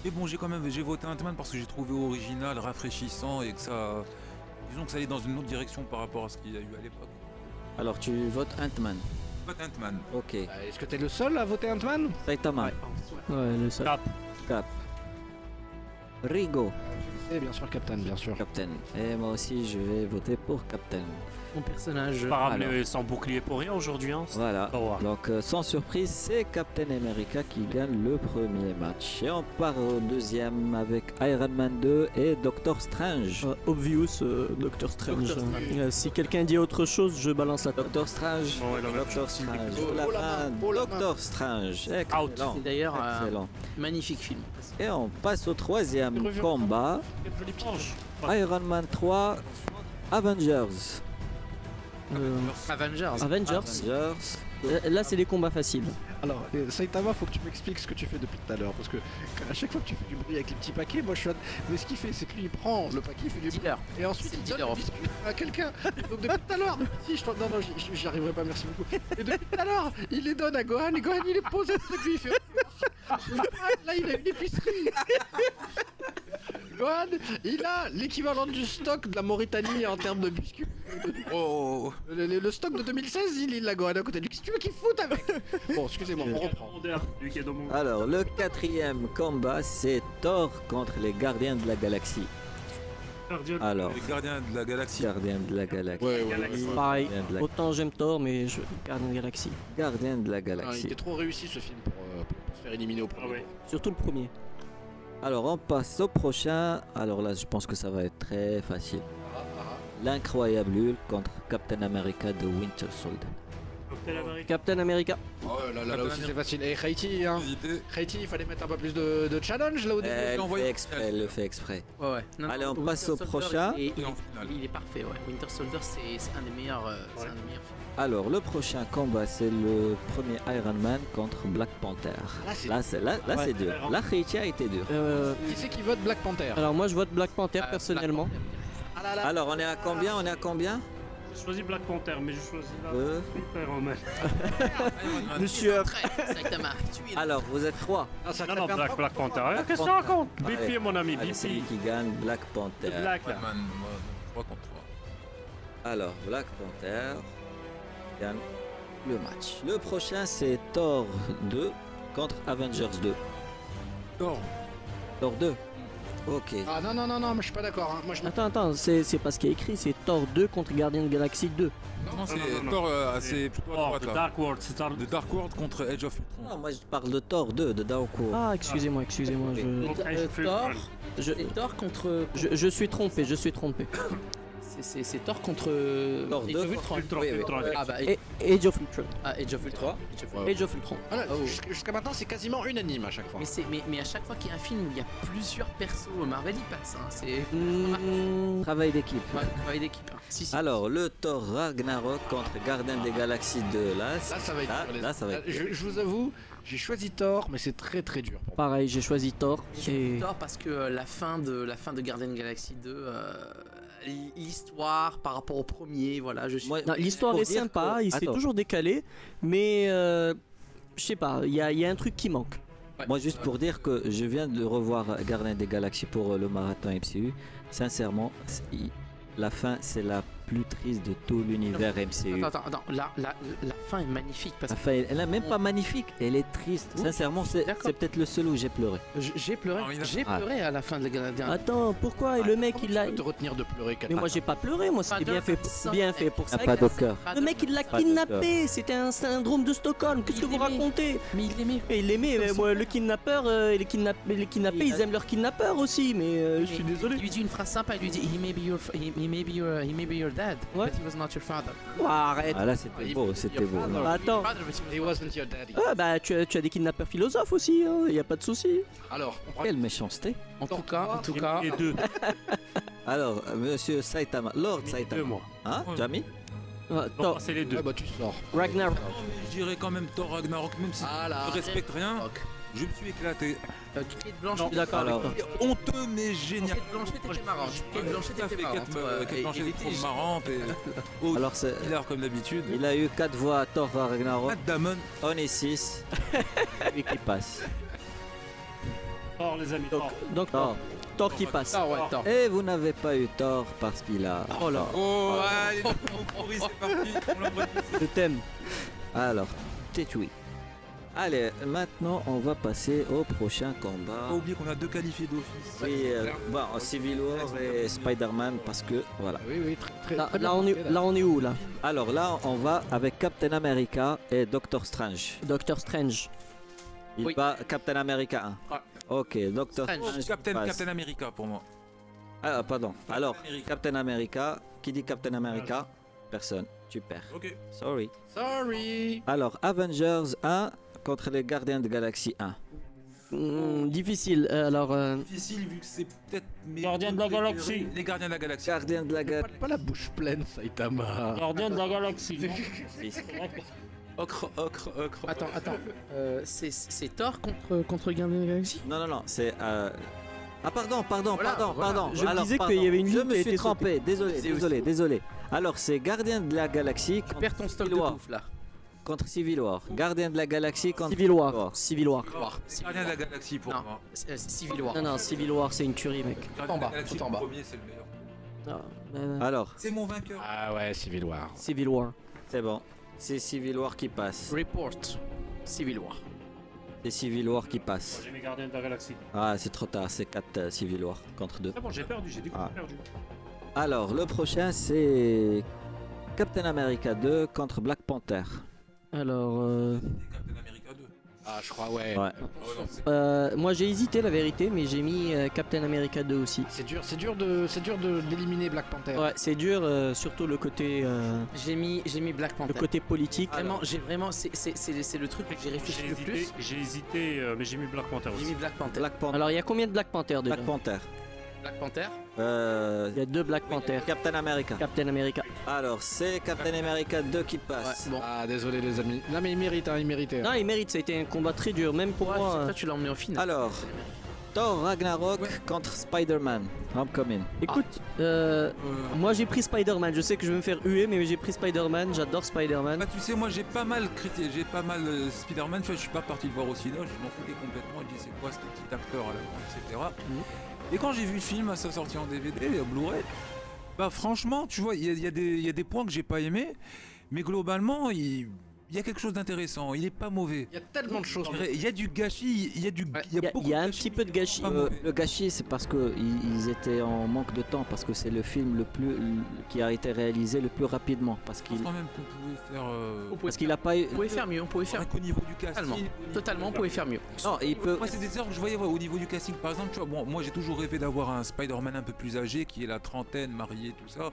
Mais bon, j'ai quand même j'ai voté Ant-Man parce que j'ai trouvé original, rafraîchissant et que ça. Disons que ça allait dans une autre direction par rapport à ce qu'il y a eu à l'époque. alors tu votes Ant-Man? Vote Ant-Man. Ok. Euh, Est-ce que t'es le seul à voter Ant-Man? Saitama. Ouais, le seul. Cap. Cap. Rigo. Et bien sûr, Captain, bien sûr. Captain. Et moi aussi, je vais voter pour Captain. Mon personnage. Pas ramené alors. sans bouclier pour rien aujourd'hui. Hein. Voilà. Donc, euh, sans surprise, c'est Captain America qui gagne le premier match. Et on part au deuxième avec Iron Man 2 et Doctor Strange. Euh, obvious, euh, Doctor Strange. Doctor Strange. Euh, si quelqu'un dit autre chose, je balance la. Doctor Strange. Ouais, même Doctor. Strange. Oh, La oh la main. main, oh la main. Doctor Strange. Excellent. C'est d'ailleurs un magnifique film. Et on passe au troisième Combat. Iron Man 3. Avengers. Euh, Avengers. Avengers. Avengers. Euh, Là, c'est des combats faciles. Alors, euh, Saitama, faut que tu m'expliques ce que tu fais depuis tout à l'heure. Parce que à chaque fois que tu fais du bruit avec les petits paquets, moi je suis. à- Mais ce qu'il fait, c'est que lui il prend le paquet, il fait du bruit. Dealer. Et ensuite il donne le biscuit à quelqu'un. Donc depuis tout à l'heure, si je t'en- non non, j'y- arriverai pas, merci beaucoup. Et depuis tout à l'heure, il les donne à Gohan et Gohan il les pose et puis il fait. Là il a une épicerie. Gohan, il a l'équivalent du stock de la Mauritanie en termes de biscuits. Oh, Le, le- le stock de 2016, il est là Gohan à côté de lui. Tu veux qu'il foute avec Bon, excusez-moi, on reprend. Alors, le quatrième combat, c'est Thor contre les Gardiens de la Galaxie. Gardien. Alors, les gardiens de la galaxie. Gardiens de la Galaxie. Ouais, ouais, ouais. Pareil. Gardien de la, Autant j'aime Thor, mais je garde une galaxie. Gardiens de la Ah, il Galaxie. était trop réussi ce film pour, euh, pour se faire éliminer au premier. Ah ouais. Surtout le premier. Alors, on passe au prochain. Alors là, je pense que ça va être très facile. L'incroyable Hulk contre Captain America de Winter Soldier. Captain America. Captain America. Oh là là, là aussi c'est facile. Et Haiti, hein. Haiti, il fallait mettre un peu plus de, de challenge là au début. Elle envoyé- fait exprès, elle le fait exprès. Ouais, ouais. Non, Allez, non, on Winter passe au Soldier, prochain. Il, est- Et en il- finale. il est parfait, ouais. Winter Soldier, c'est un des meilleurs, euh, c'est Ouais. un des meilleurs films. Alors, le prochain combat, c'est le premier Iron Man contre Black Panther. Là, c'est- Là, c'est là, là, Ouais. c'est dur. Là, Haiti a été dur. Euh, Qui c'est qui vote Black Panther? alors moi, je vote Black Panther Euh, personnellement. Black Ah là là. Alors, on est à combien? On est à combien? J'ai choisi Black Panther, mais j'ai choisi la. Deux. Iron Man. Tu es là. Alors, vous êtes trois. Ah, ça Non, non, Black, Panther. Qu'est-ce que tu Panther. racontes Allez. BP, mon ami, Allez, BP. qui gagne Black Panther. Black, là. Iron Man, moi, 3 contre 3. Alors, Black Panther gagne le match. Le prochain, c'est Thor 2 contre Avengers 2. Thor. Thor 2. Ok. Ah non, non, non, non, moi je suis pas d'accord. hein. Moi je Attends, attends, c'est c'est pas ce qui est écrit, c'est Thor 2 contre Gardien de Galaxie 2. Non, c'est non, non. Thor, euh, c'est plutôt à Oh, droite The là. Dark World, c'est Thor. De Dark World contre Edge of Ultron. Non, moi je parle de Thor 2, de Dark World. Ah, excusez-moi, excusez-moi, je, Donc, Euh, Thor, je, et Thor contre. je, je suis trompé, je suis trompé. C'est- Thor contre. Thor Age 2 of Ultron. Ultron, Oui, oui. Ultron, Ah bah, Et Age of Ultron. ah, Age of Ultron. Age of Ultron. Age of Ultron. Voilà, Oh. jus- Jusqu'à maintenant, c'est quasiment unanime à chaque fois. Mais, c'est- mais, mais à chaque fois qu'il y a un film où il y a plusieurs persos, Marvel y passe. Hein. C'est Hmm, Travail d'équipe. Ouais, travail d'équipe. hein. Si, si. Alors, le Thor Ragnarok contre Gardien des Galaxies 2. Là, Là, ça va être là, les- là, ça va être. Je, je vous avoue, j'ai choisi Thor, mais c'est très très dur. pareil, j'ai choisi Thor. Et... Thor parce que euh, la fin de la fin de Guardian Galaxy 2, euh, l'histoire par rapport au premier, voilà, je suis. Moi, Non, L'histoire est sympa, que- il s'est toujours décalé, mais euh, je sais pas, il y a, il y a un truc qui manque. Ouais. Moi, juste pour dire que je viens de revoir Gardien des Galaxies pour euh, le marathon MCU. Sincèrement, la fin, c'est la plus triste de tout l'univers MCU. Attends, attends, attends, la, la, la fin est magnifique parce La que fin, elle elle est même pas magnifique, elle est triste. Oui, Sincèrement, c'est peut-être le seul où j'ai pleuré. j'ai pleuré, Ah, a- j'ai Ah. pleuré à la fin de la Guardian. Attends, pourquoi Et le mec il peux te retenir de pleurer, Mais moi j'ai pas pleuré, moi c'était bien de- fait, pour- bien fait pour Il n'y ça. a pas de cœur. Le mec il l'a de kidnappé, c'était un syndrome de Stockholm, qu'est-ce que vous racontez Mais il l'aimait. Et il l'aimait, mais le kidnappeur, euh, les, kidnapp- les kidnappés Il a- ils aiment leurs kidnappeurs aussi, mais euh, je suis Mais désolé. Il lui dit une phrase sympa, il lui dit He may be your, fa- he, he may be your, he may be your dad, Ouais. but he was not your father. Oh, arrête. Ah là, c'était beau, c'était beau. father. Bah, attends. He wasn't your daddy. Ah bah tu as, tu as des kidnappeurs philosophes aussi, il y a pas de souci. Alors, on Quelle méchanceté. En tout cas, en tout cas, Et deux. Alors, euh, monsieur Saitama, Lord Deux, Saitama. moi. Hein, Ouais. Jamie? Ah, Bon, Thor- c'est les deux. Ah bah tu sors. Ragnar. Non, mais je dirais quand même Thor Ragnarok, même si Voilà. je respecte rien, Rock. Je me suis éclaté. Euh, Kate Blanchett. Je suis d'accord avec Alors, toi. Honteux mais génial. Kate Blanchett était marrante. Kate Blanchett Tout à était fait, marrante. Kate, ouais. euh, Et- Blanchett il trop marrante et oh, Alors, c'est- hilar comme d'habitude. il a eu 4 voix à Thor Ragnarok, Matt Damon, on est 6. Lui qui passe. Thor, les amis. Donc, Thor. donc Thor. Thor qui passe. Ouais, Thor. Et vous n'avez pas eu tort parce qu'il a. Oh là, Oh, allez, le c'est parti. On je t'aime. Alors, Tetui. Allez, maintenant on va passer au prochain combat. Pas oublier qu'on a deux qualifiés d'office. Oui, euh, bon, Civil War et Spider-Man parce que voilà. Oui, oui, très, très, Là, très là, bien on est, pensé, là on est où là? Alors là, on va avec Captain America et Doctor Strange. Doctor Strange. Il Oui. bat Captain America 1. Ouais. Ok, Doctor Strange. Strange. Captain. Captain America pour moi. Ah, pardon. Alors, America. Captain America. Qui dit Captain America Personne. Tu perds. Ok. Sorry. Sorry. Alors, Avengers 1 contre les Gardiens de Galaxie 1. Hmm, difficile. euh, Alors, euh, Difficile vu que c'est peut-être mes Gardiens de la. Galaxie. Les Gardiens de la Galaxie. Gardiens de la Pas, Galaxie. pas la bouche pleine, Saitama. Gardien de la galaxie. Ocre, ocre, ocre. Attends, attends. Euh, c'est- c'est Thor contre, contre Guardian of the Galaxy Non, non, non, c'est. euh, Ah, pardon, pardon, Voilà, pardon, voilà. pardon. Je me Alors, disais qu'il y avait une Je me suis été trompé, désolé, C'est désolé, désolé. Alors, c'est Gardien de la Galaxie contre Perds ton stock de bouffe là. Contre Civil War. Gardien de la Galaxie contre Civil War. Civil War. Gardien de la Galaxie pour Non. moi. C'est- euh, Civil War. Non, non, Civil War, c'est une tuerie, mec. Gardien en de la bas, Galaxie, tout en le bas. premier, c'est le meilleur. Ah, euh, Alors, C'est mon vainqueur. Ah ouais, Civil War. Civil War. c'est bon. C'est Civil War qui passe. Report. Civil War. C'est Civil War qui passe. J'ai mes gardiens de la galaxie. Ah, c'est trop tard, c'est 4 Civil War contre 2. C'est bon, j'ai perdu, j'ai Ah. j'ai perdu. Alors, le prochain, c'est Captain America 2 contre Black Panther. Alors, euh, Captain America 2. Ah, je crois, ouais. Ouais. C'est- euh, moi j'ai hésité la vérité, mais j'ai mis euh, Captain America 2 aussi. C'est dur, c'est dur de, c'est dur de d'éliminer Black Panther. Ouais, c'est dur, euh, surtout le côté, euh, J'ai mis, j'ai mis Black le Panther. côté politique. Vraiment, j'ai vraiment, c'est- c'est c'est- c'est le truc que j'ai réfléchi J'ai le hésité, plus. j'ai hésité, euh, mais j'ai mis Black Panther J'ai aussi. mis Black Panther. Black Panther. Alors il y a combien de Black Panther déjà? Black Panther. Black Panther. Euh, Il y a deux Black Panther. Captain America. Captain America. Alors, c'est Captain America 2 qui Ouais, passe. bon. Ah, désolé les amis. Non mais il mérite, hein, il méritait. Non, il mérite, ça a été un combat très dur, même pour Ouais, moi. euh, toi, tu l'as emmené en finale. Alors, Thor Ragnarok contre Spider-Man. Homecoming. Écoute, euh, Euh, moi j'ai pris Spider-Man, je sais que je vais me faire huer, mais j'ai pris Spider-Man, j'adore Spider-Man. Bah tu sais moi j'ai pas mal critiqué, j'ai pas mal euh, Spider-Man, tu vois, je suis pas parti le voir au cinéma, je m'en foutais complètement, je dis c'est quoi ce petit acteur à la etc. Et quand j'ai vu le film à sa sortie en DVD et en Blu-ray, bah franchement tu vois, il y a des points que j'ai pas aimés, mais globalement il, il y a quelque chose d'intéressant. Il est pas mauvais. Il y a tellement de choses. Il y a du gâchis. Il y a du. Il y a, Il y a- beaucoup il y a de un gâchis. petit peu de gâchis. Euh, le gâchis, c'est parce qu'ils ils étaient en manque de temps, parce que c'est le film le plus qui a été réalisé le plus rapidement, parce Je qu'il quand même qu'on pouvait faire. euh, On pouvait, parce qu'il a pas eu. on pouvait faire mieux, on pouvait faire qu'au niveau du casting. Totalement. au totalement, on pouvait faire mieux. Non, il peut. Moi, c'est des erreurs que je voyais ouais, au niveau du casting. Par exemple, tu vois, bon, moi j'ai toujours rêvé d'avoir un Spider-Man un peu plus âgé, qui est la trentaine, marié, tout ça.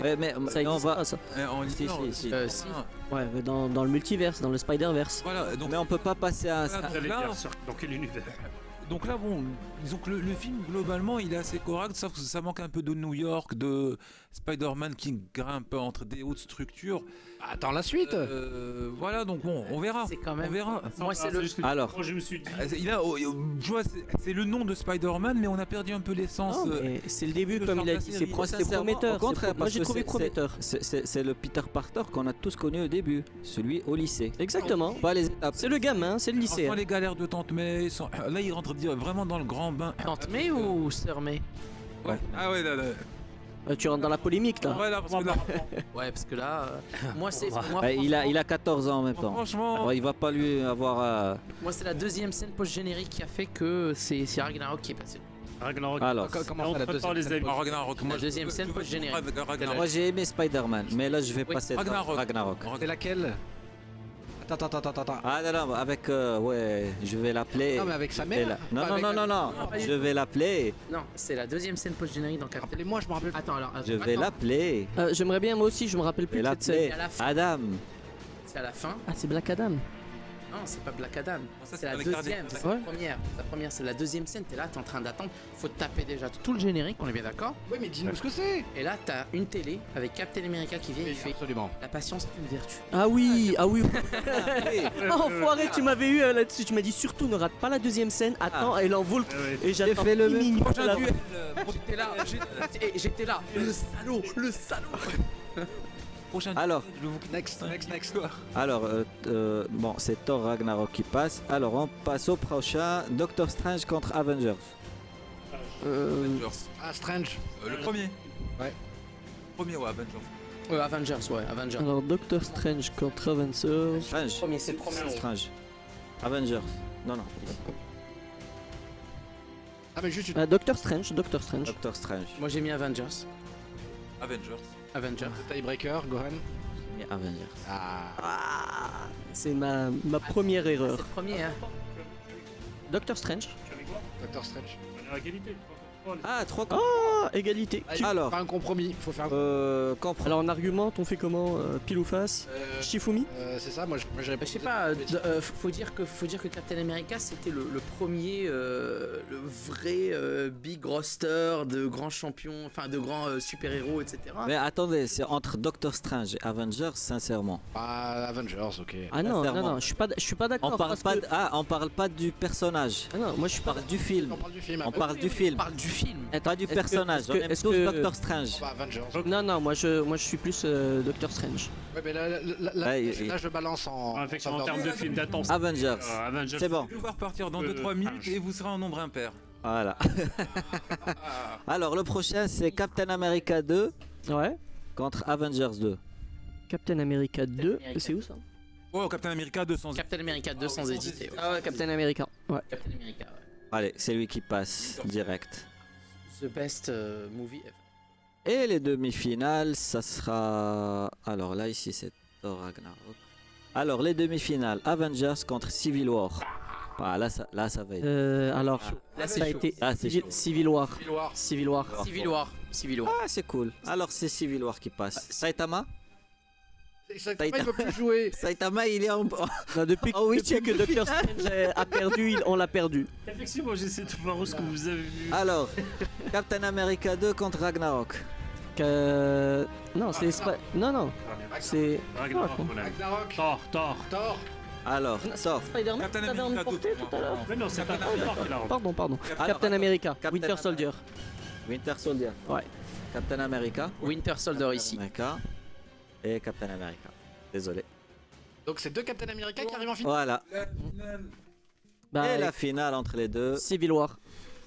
Ouais, mais Ça on existe va. pas, ça. Euh, En Si, si. Euh, si. Ouais, mais dans, dans le multiverse, dans le Spider-Verse. Voilà, donc, Mais on peut pas passer à. Sur- dans quel univers donc là, bon, disons que le, le film globalement il est assez correct, sauf que ça manque un peu de New York, de Spider-Man qui grimpe entre des hautes structures. Attends la suite. Euh, voilà, donc bon, on verra. C'est quand On même. verra. Moi, c'est Ah, le. Alors. Moi, je me suis dit. Ah, Il a, oh, vois, c'est le nom de Spider-Man, mais on a perdu un peu l'essence. Non, euh, c'est le début, comme il a dit. C'est prometteur. au contraire, Moi, j'ai trouvé c'est- prometteur. C'est- le Peter Parker qu'on a tous connu au début, celui au lycée. Exactement. Pas les étapes. C'est le gamin, c'est le lycée. Enfin, les galères de Tante May, sont- là il rentre dire- vraiment dans le grand bain. Tante May ou Sœur May? Ouais. Ah ouais, là, là. Euh, Tu rentres dans la polémique là. Ouais, là, parce que là, Ouais, parce que là, euh, moi c'est moi, Ouais, il, a, il a 14 ans en même temps. franchement, Ouais, il va pas lui avoir. euh, moi c'est la deuxième scène post générique qui a fait que c'est c'est Ragnarok qui est passé. Ragnarok. Alors, Co- Comment la deuxième les scène Ragnarok, moi, La deuxième je- scène post-générique. Moi j'ai aimé Spider-Man, mais là je vais Oui, passer Ragnarok. Ragnarok. C'est laquelle? Attends, attends, attends, attends. Ah non, non, avec. euh, ouais, je vais l'appeler. Non, mais avec sa mère. là- Non, Pas non, avec non, la- non, non, Non, pas du je vais l'appeler. Non, c'est la deuxième scène post générique dans Captain. Rappelez-moi, je me rappelle. Attends alors. Je vais attends. l'appeler. Euh, J'aimerais bien, moi aussi, je me rappelle Je plus vais de cette scène. l'appeler C'est à la fin. Adam. C'est à la fin. Ah, c'est Black Adam. Non, c'est pas Black Adam. c'est la deuxième. C'est Ouais. la première. La première, c'est la deuxième scène. T'es là, t'es en train d'attendre. Faut taper déjà tout le générique. On est bien d'accord. Oui, mais dis-nous ce que c'est. Et là, t'as une télé avec Captain America qui vient. Il fait Absolument. la patience est une vertu. Ah oui, ah oui. Oui. Ah, enfoiré, tu m'avais eu euh, là-dessus. Tu m'as dit surtout ne rate pas la deuxième scène. Attends, elle en vaut le coup. Ouais, ouais. Et j'attends fait le 10 même. J'étais là. J'étais là. Le salaud. Le salaud. Prochain Alors. je vous Next, next, next. Alors, euh, euh, bon, c'est Thor Ragnarok qui passe. Alors, on passe au prochain Doctor Strange contre Avengers. Euh, Avengers. Ah, Strange. Euh, le premier. Ouais. Premier, ouais, Avengers. Euh, Avengers, ouais, Avengers. alors, Doctor Strange contre Avengers. Strange. Premier, c'est le premier. Strange. Avengers. Non, non. Ah, mais juste. Ah, Doctor Strange, Doctor Strange. Doctor Strange. Moi, j'ai mis Avengers. Avengers. Avengers. Tiebreaker, Gohan. Et Avengers. Ah. Ah, c'est ma, ma première erreur. C'est le premier, hein. Doctor Strange. Tu avais quoi Doctor Strange. On est à égalité. Trois contre trois, les- Ah, trois Ah, égalité. Ah, Alors. faire un compromis. Faut faire un. Euh, comprends. Alors, en argumente, on fait comment euh, Pile ou face Euh, Shifumi euh, c'est ça, moi je- j'avais Bah, je sais pas, euh, euh, faut dire que faut dire que Captain America c'était le, le premier, euh, le vrai euh, big roster de grands champions, enfin de grands euh, super héros, etc. Mais attendez, c'est entre Doctor Strange et Avengers, sincèrement. Ah, Avengers, ok. Ah non, non, non, je suis pas, je suis pas d'accord. On parle pas, que- ah, on parle pas du personnage. Ah non, moi je pas. parle du film. On parle du film. On parle du On film. parle du film. Pas du Est-ce que- personnage. est-ce On que- aime est-ce tous que- Doctor Strange. Bah, Avengers. Non, non, moi je, moi je suis plus euh, Doctor Strange. Ouais, mais là, là, là, là, Ouais, là, il- là, je balance en. Ah, en termes de film d'attente. Avengers. euh, Avengers. C'est bon. Je vais pouvoir partir dans Euh, 2-3 minutes et vous serez en nombre impair. Voilà. Ah, Alors, le prochain, c'est Captain America 2 Ouais. contre Avengers 2. Captain America 2. America. C'est où ça Oh, Captain America 200. Captain America 2 sans hésiter. ouais. Ah ouais, Captain America. Ouais. Captain America, ouais. Allez, c'est lui qui passe direct. The best euh, movie ever. Et les demi-finales, ça sera. Alors là, ici, c'est Thor Ragnarok. Alors, les demi-finales, Avengers contre Civil War. Ah, là, ça, là, ça va être. Euh, alors, Là, c'est ça a chaud. été Ah, c'est Civil, chaud. Civil War. Civil War. Civil War. Civil War. Civil War. Ah, c'est cool. Alors, c'est Civil War qui passe. Saitama? T'as il peut plus jouer. Saitama, il est en. Non, depuis, Oh oui, depuis que Doctor Strange a- perdu, il- on l'a perdu. Effectivement, j'essaie de voir où ce que vous avez vu. Alors, Captain America 2 contre Ragnarok. Que- Non, c'est Spi- Non, non. C'est. Ragnarok, Ah, mon ami. Ragnarok. Thor, Thor. Thor. Alors, sort. Spider-Man, Captain America emporté 2. tout à l'heure. Mais non, c'est pas Captain Thor America. qui l'a Pardon, pardon. Alors, Captain America, Captain Winter. Soldier. Winter Soldier. Ouais. Captain America. Winter Soldier ici. America. Et Captain America. Désolé. Donc c'est deux Captain America qui arrivent en finale. Voilà. La finale. Bah, Et la finale entre les deux. Civil War.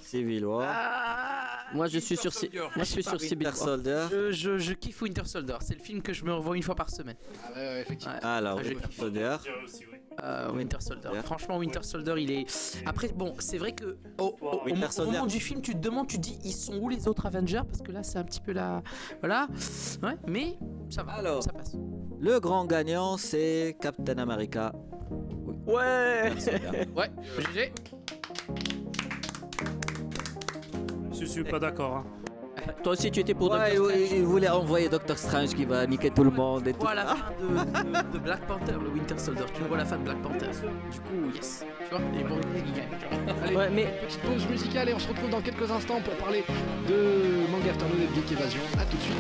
Civil War. Moi, je suis sur, Soldier. moi, je suis sur Civil Winter War. Soldier. Je, je, je kiffe Winter Soldier. C'est le film que je me revois une fois par semaine. Ah ouais, ouais, effectivement. Alors, Ah, je Winter kiffe. Soldier. Euh, Winter Soldier. Franchement, Winter Soldier, il est. Après, bon, c'est vrai que au, moment du film, tu te demandes, tu te dis, ils sont où les autres Avengers? Parce que là, c'est un petit peu la. Voilà. Ouais, mais ça va. Alors. ça passe. Le grand gagnant, c'est Captain America. Ouais. Ouais, GG. Je suis pas d'accord. hein. Toi aussi, tu étais pour Ouais, Doctor Strange. il voulait envoyer Doctor Strange qui va niquer tout le monde et Tu tout. vois la fin de, de- de Black Panther, le Winter Soldier. Tu vois la fin de Black Panther. Du coup, yes. Tu vois, et bon. Allez, Ouais, mais petite pause musicale et on se retrouve dans quelques instants pour parler de Manga Afternoon et de Geek Evasion. A tout de suite.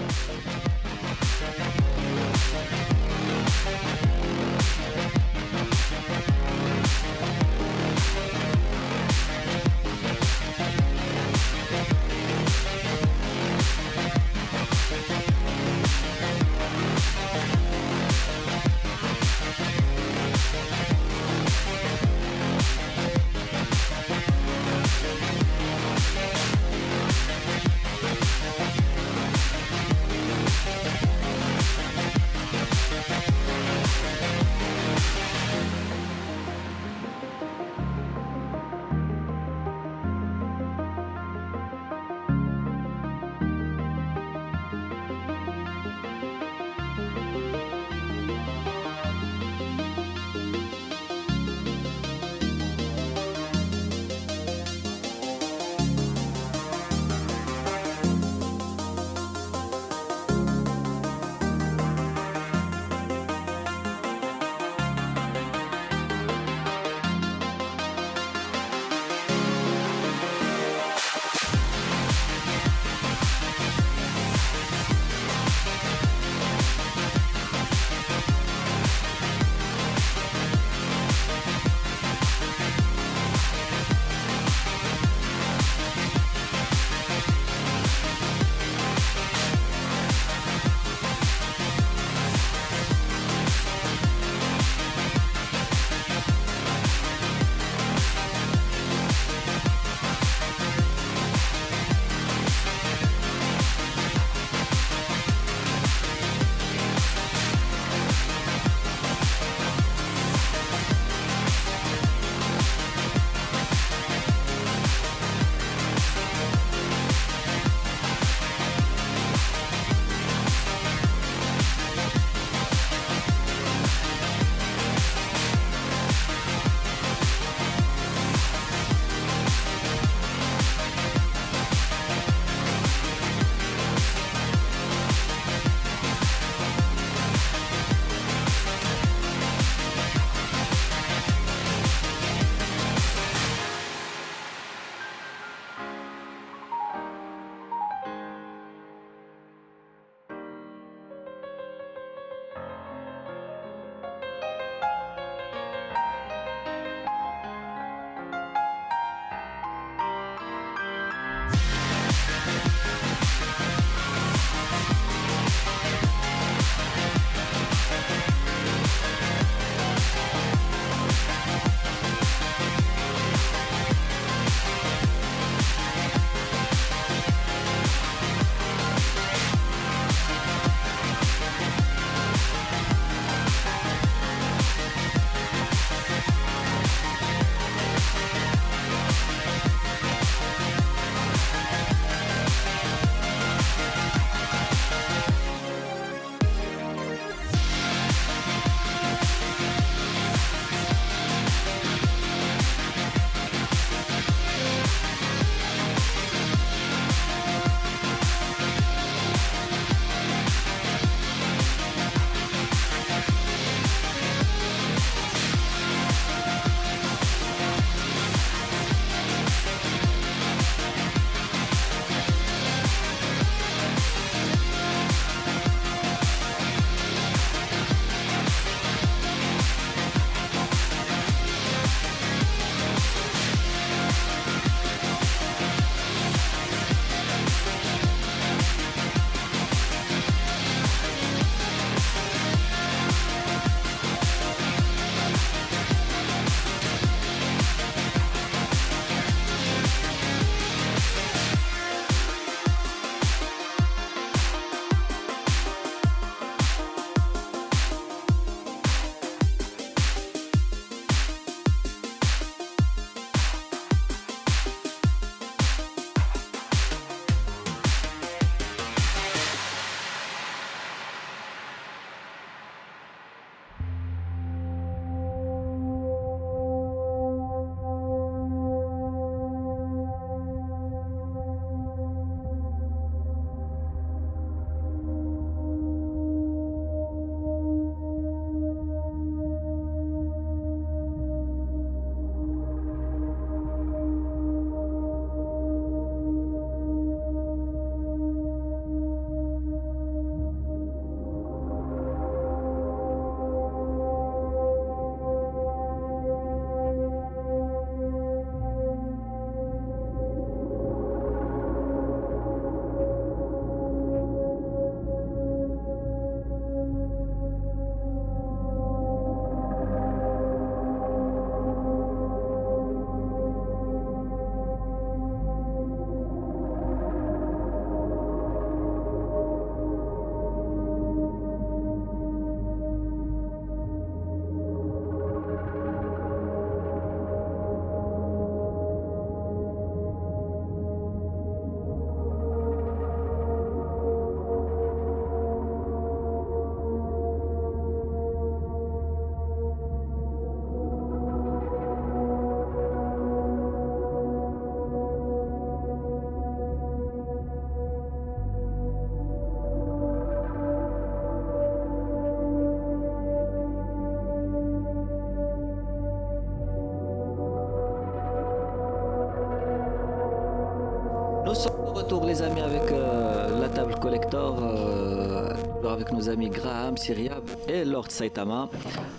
Graham, Syriab et Lord Saitama.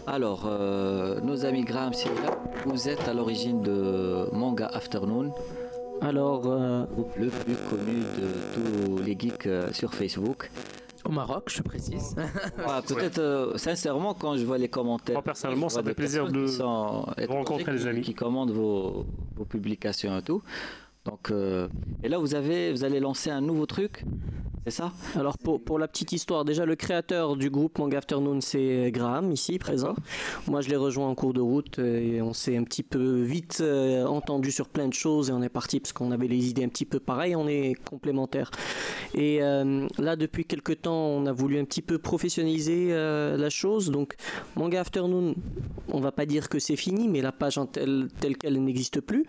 Alors, euh, nos amis Graham, Syriab, vous êtes à l'origine de Manga Afternoon. Alors, euh, le plus connu de tous les geeks euh, sur Facebook. Au Maroc, je précise. Peut-être, euh, sincèrement, quand je vois les commentaires. Moi, personnellement, ça fait plaisir de- rencontrer les amis. Qui commandent vos, vos publications et tout. Donc, euh, et là, vous, avez, vous allez lancer un nouveau truc, c'est ça Alors pour, pour la petite histoire, déjà le créateur du groupe Manga Afternoon c'est Graham ici présent. Moi je l'ai rejoint en cours de route et on s'est un petit peu vite euh, entendu sur plein de choses et on est parti parce qu'on avait les idées un petit peu pareilles, on est complémentaires. Et euh, là depuis quelques temps on a voulu un petit peu professionnaliser euh, la chose. Donc Manga Afternoon, on va pas dire que c'est fini mais la page en telle, telle qu'elle n'existe plus.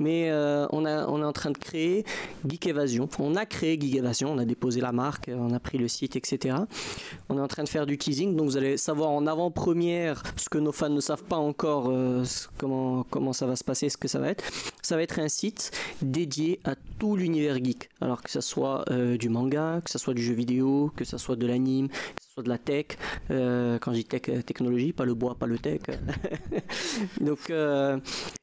Mais euh, on, a, on est en train de créer Geek Evasion. On a créé Geek Evasion, on a déposé la marque, on a pris le site, etc. On est en train de faire du teasing, donc vous allez savoir en avant-première ce que nos fans ne savent pas encore, euh, comment, ça va se passer, ce que ça va être. Ça va être un site dédié à tout l'univers geek. Alors que ce soit euh, du manga, que ce soit du jeu vidéo, que ce soit de l'anime, soit de la tech. Euh, quand je dis tech, euh, technologie, pas le bois, pas le tech. donc euh,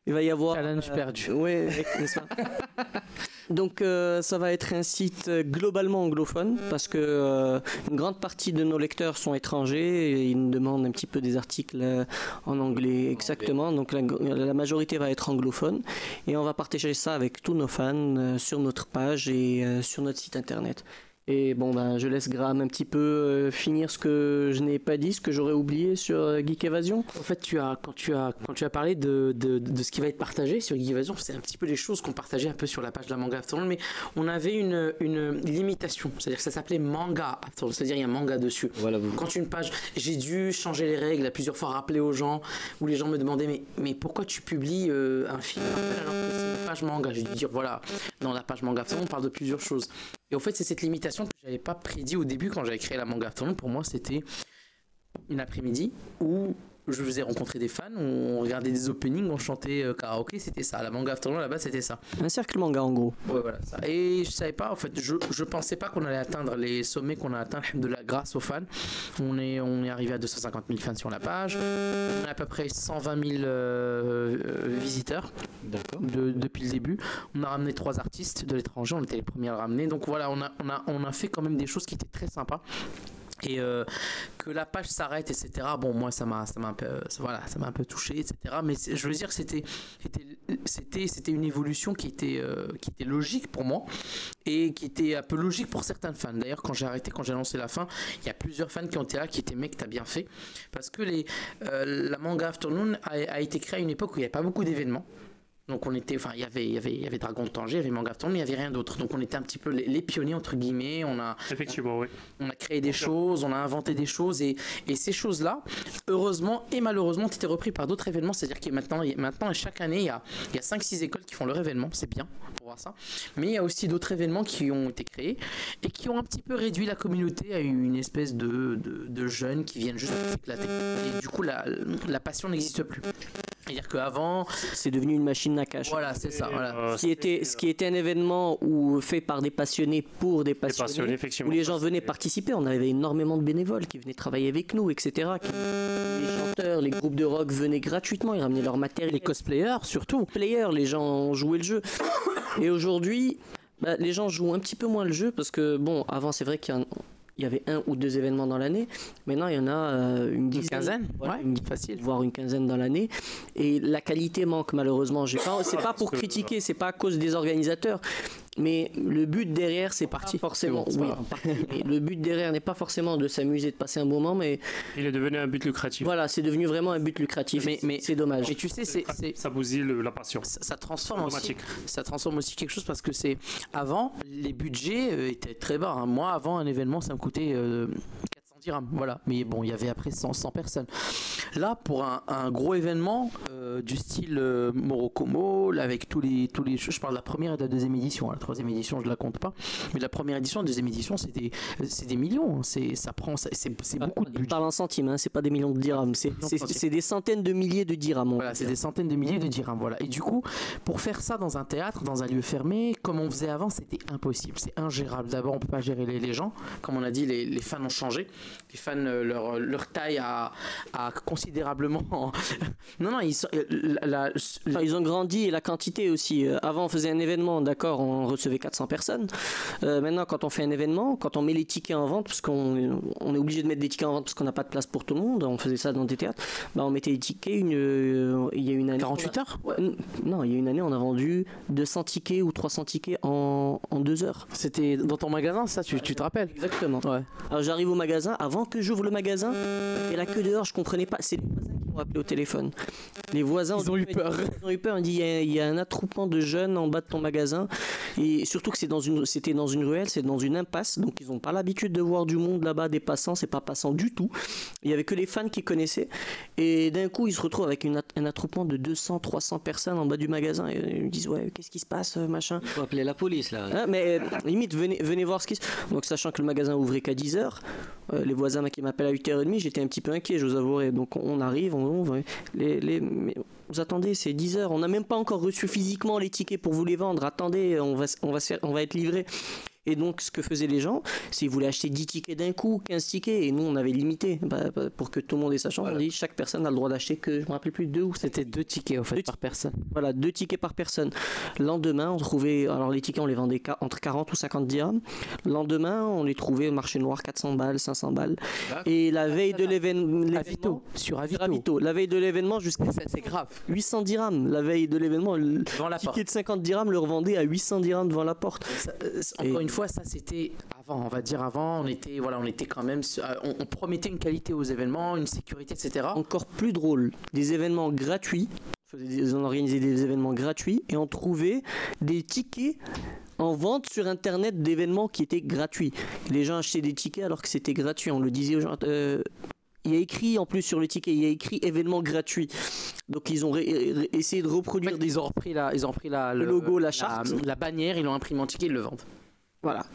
il va y avoir... Challenge perdu. Oui, n'est-ce pas donc euh, ça va être un site globalement anglophone parce que euh, une grande partie de nos lecteurs sont étrangers et ils nous demandent un petit peu des articles euh, en anglais exactement. Donc la, la majorité va être anglophone et on va partager ça avec tous nos fans euh, sur notre page et euh, sur notre site internet. Et bon ben je laisse Graham un petit peu euh, finir ce que je n'ai pas dit, ce que j'aurais oublié sur euh, Geek Evasion. En fait, tu as, quand, tu as, quand tu as parlé de, de, de ce qui va être partagé sur Geek Evasion, c'est un petit peu les choses qu'on partageait un peu sur la page de la Manga Afternoon, mais on avait une, une limitation. C'est-à-dire que ça s'appelait Manga Afternoon, c'est-à-dire il y a manga dessus. Voilà, vous. Quand une page, j'ai dû changer les règles, à plusieurs fois rappeler aux gens, où les gens me demandaient mais, mais pourquoi tu publies euh, un film? Alors que c'est une page manga J'ai dû dire voilà, dans la page Manga Afternoon, on parle de plusieurs choses. Et en fait, c'est cette limitation que j'avais pas prédit au début quand j'avais créé la Manga. Pour moi, c'était une après-midi où je faisais rencontrer des fans, on regardait des openings, on chantait euh, karaoké, c'était ça. La Manga Afternoon là-bas, c'était ça. Un cercle manga en gros. Ouais, voilà, ça. Et je savais pas, en fait, je, je pensais pas qu'on allait atteindre les sommets qu'on a atteints de la grâce aux fans. On est, on est arrivé à 250 000 fans sur la page. On a à peu près 120 000 euh, euh, visiteurs de- depuis le début. On a ramené trois artistes de l'étranger, on était les premiers à le ramener. Donc voilà, on a, on, a, on a fait quand même des choses qui étaient très sympas. Et euh, que la page s'arrête, etc. Bon, moi, ça m'a, ça m'a un peu, euh, voilà, ça m'a un peu touché, etc. Mais je veux dire, c'était, c'était, c'était, une évolution qui était, euh, qui était logique pour moi et qui était un peu logique pour certains fans. D'ailleurs, quand j'ai arrêté, quand j'ai annoncé la fin, il y a plusieurs fans qui ont été là, qui étaient mec, t'as bien fait, parce que les, la manga Afternoon a, a été créée à une époque où il n'y avait pas beaucoup d'événements. Donc on était, enfin il y avait, il y avait, y avait Dragon de Tanger, il y avait Manga Afternoon, mais il n'y avait rien d'autre. Donc on était un petit peu les, les pionniers entre guillemets. On a, Effectivement, oui. on a créé des choses, on a inventé des choses et, et ces choses-là, heureusement et malheureusement, ont été repris par d'autres événements. C'est-à-dire que maintenant, maintenant, chaque année, il y a, il y a 5-6 écoles qui font leur événement, c'est bien ça. Mais il y a aussi d'autres événements qui ont été créés et qui ont un petit peu réduit la communauté à une espèce de, de, de jeunes qui viennent juste s'éclater. Et du coup, la, la passion n'existe plus. C'est-à-dire qu'avant, C'est devenu une machine à cash. voilà, c'est ça. Voilà. Ce qui, était, ce qui était un événement où, fait par des passionnés pour des passionnés, passionnés, effectivement. où les gens venaient participer. On avait énormément de bénévoles qui venaient travailler avec nous, etc. Les chanteurs, les groupes de rock venaient gratuitement, ils ramenaient leur matériel. Les cosplayers, surtout. Players, les gens jouaient le jeu. Et aujourd'hui, bah, les gens jouent un petit peu moins le jeu parce que, bon, avant, c'est vrai qu'il y, en- il y avait un ou deux événements dans l'année. Maintenant, il y en a euh, une Une dizaine. quinzaine Voilà, Ouais, une facile. voire une quinzaine dans l'année. Et la qualité manque malheureusement. J'ai pas, c'est pas pour que- critiquer, c'est pas à cause des organisateurs. Mais le but derrière, c'est parti forcément. Bon, oui, partie. Mais le but derrière n'est pas forcément de s'amuser, de passer un bon moment, mais Il est devenu un but lucratif. voilà, c'est devenu vraiment un but lucratif. Mais- mais- c'est dommage. Et tu sais, c'est, c'est- Ça bousille le- la passion. ça, ça transforme aussi. Ça transforme aussi quelque chose parce que c'est avant les budgets euh, étaient très bas. hein. Moi, avant un événement, ça me coûtait euh, 410 dirhams, voilà. Mais bon, il y avait après 100, 100 personnes. Là, pour un, un gros événement euh, du style euh, Morokomo, là, avec tous les, tous les. Je parle de la première et de la deuxième édition. hein. La troisième édition, je la compte pas. Mais la première édition, la deuxième édition, c'est des, c'est des millions. hein. C'est, ça prend, c'est, beaucoup de budget. parle en centimes, hein, c'est pas des millions de dirhams, c'est c'est- des centaines de milliers de dirhams. Voilà, c'est des centaines de milliers de dirhams. Voilà. Et du coup, pour faire ça dans un théâtre, dans un lieu fermé, comme on faisait avant, c'était impossible. C'est ingérable. D'abord, on peut pas gérer les, les gens. Comme on a dit, les, les fans ont changé. Les fans, euh, leur, leur taille a, a considérablement. non, non, ils sont. euh, la- la- Enfin, ils ont grandi et la quantité aussi. Euh, Avant, on faisait un événement, d'accord, on recevait 400 personnes. Euh, maintenant, quand on fait un événement, quand on met les tickets en vente, parce qu'on on est obligé de mettre des tickets en vente parce qu'on n'a pas de place pour tout le monde, on faisait ça dans des théâtres, bah, on mettait les tickets. Une, euh, il y a une année. 48 heures? Ouais, Non, il y a une année, on a vendu 200 tickets ou 300 tickets en, en deux heures. C'était dans ton magasin, ça, tu, tu te rappelles? Exactement. Ouais. Alors j'arrive au magasin, avant que j'ouvre le magasin, et la queue dehors, je comprenais pas. C'est les voisins qui m'ont appelé au téléphone. Les voisins Ils ont eu peur. Ils ont eu peur. On dit il y, a- il y a un attroupement de jeunes en bas de ton magasin, et surtout que c'est dans une, c'était dans une ruelle, c'est dans une impasse, donc ils n'ont pas l'habitude de voir du monde là-bas, des passants. C'est pas passant du tout. Il y avait que les fans qui connaissaient, et d'un coup ils se retrouvent avec une un attroupement de 200, 300 personnes en bas du magasin, et ils me disent ouais, qu'est-ce qui se passe, euh, machin. Il faut appeler la police là. Ah, mais euh, limite, venez, venez voir ce qui se Donc, sachant que le magasin ouvrait qu'à 10h, les voisins qui m'appellent à 8h30, j'étais un petit peu inquiet, je vous avouerai. Donc, on arrive, on ouvre. Les, vous attendez, c'est 10h. On n'a même pas encore reçu physiquement les tickets pour vous les vendre. Attendez, on va, on va, faire- on va être livré. Et donc, ce que faisaient les gens, c'est qu'ils voulaient acheter 10 tickets d'un coup, 15 tickets, et nous, on avait limité. Bah, bah, pour que tout le monde ait sa chance, on dit chaque personne a le droit d'acheter que, je me rappelle plus, deux ou C'était deux tickets, en fait, Deux par personne. voilà, deux tickets par personne. Lendemain, on trouvait, alors les tickets, on les vendait entre 40 ou 50 dirhams. Lendemain, on les trouvait au marché noir 400 balles, 500 balles. Et la veille de l'événement, Avito, sur Avito. Avito, la veille de l'événement jusqu'à C'est grave. 800 dirhams. La veille de l'événement, le porte. ticket de 50 dirhams le revendait à 800 dirhams devant la porte. Ça, euh, encore une fois, ça c'était avant, on va dire avant, on était, voilà, on était quand même, euh, on, on promettait une qualité aux événements, une sécurité, etc. Encore plus drôle, des événements gratuits. On organisait des événements gratuits et on trouvait des tickets en vente sur internet d'événements qui étaient gratuits. Les gens achetaient des tickets alors que c'était gratuit. On le disait aux gens. euh, il y a écrit en plus sur le ticket, il y a écrit événement gratuit. Donc ils ont essayé de En reproduire fait, des ils ont repris la, ils ont repris la, Le logo, la charte. la, bannière, ils l'ont imprimé en ticket, ils le vendent. Voilà.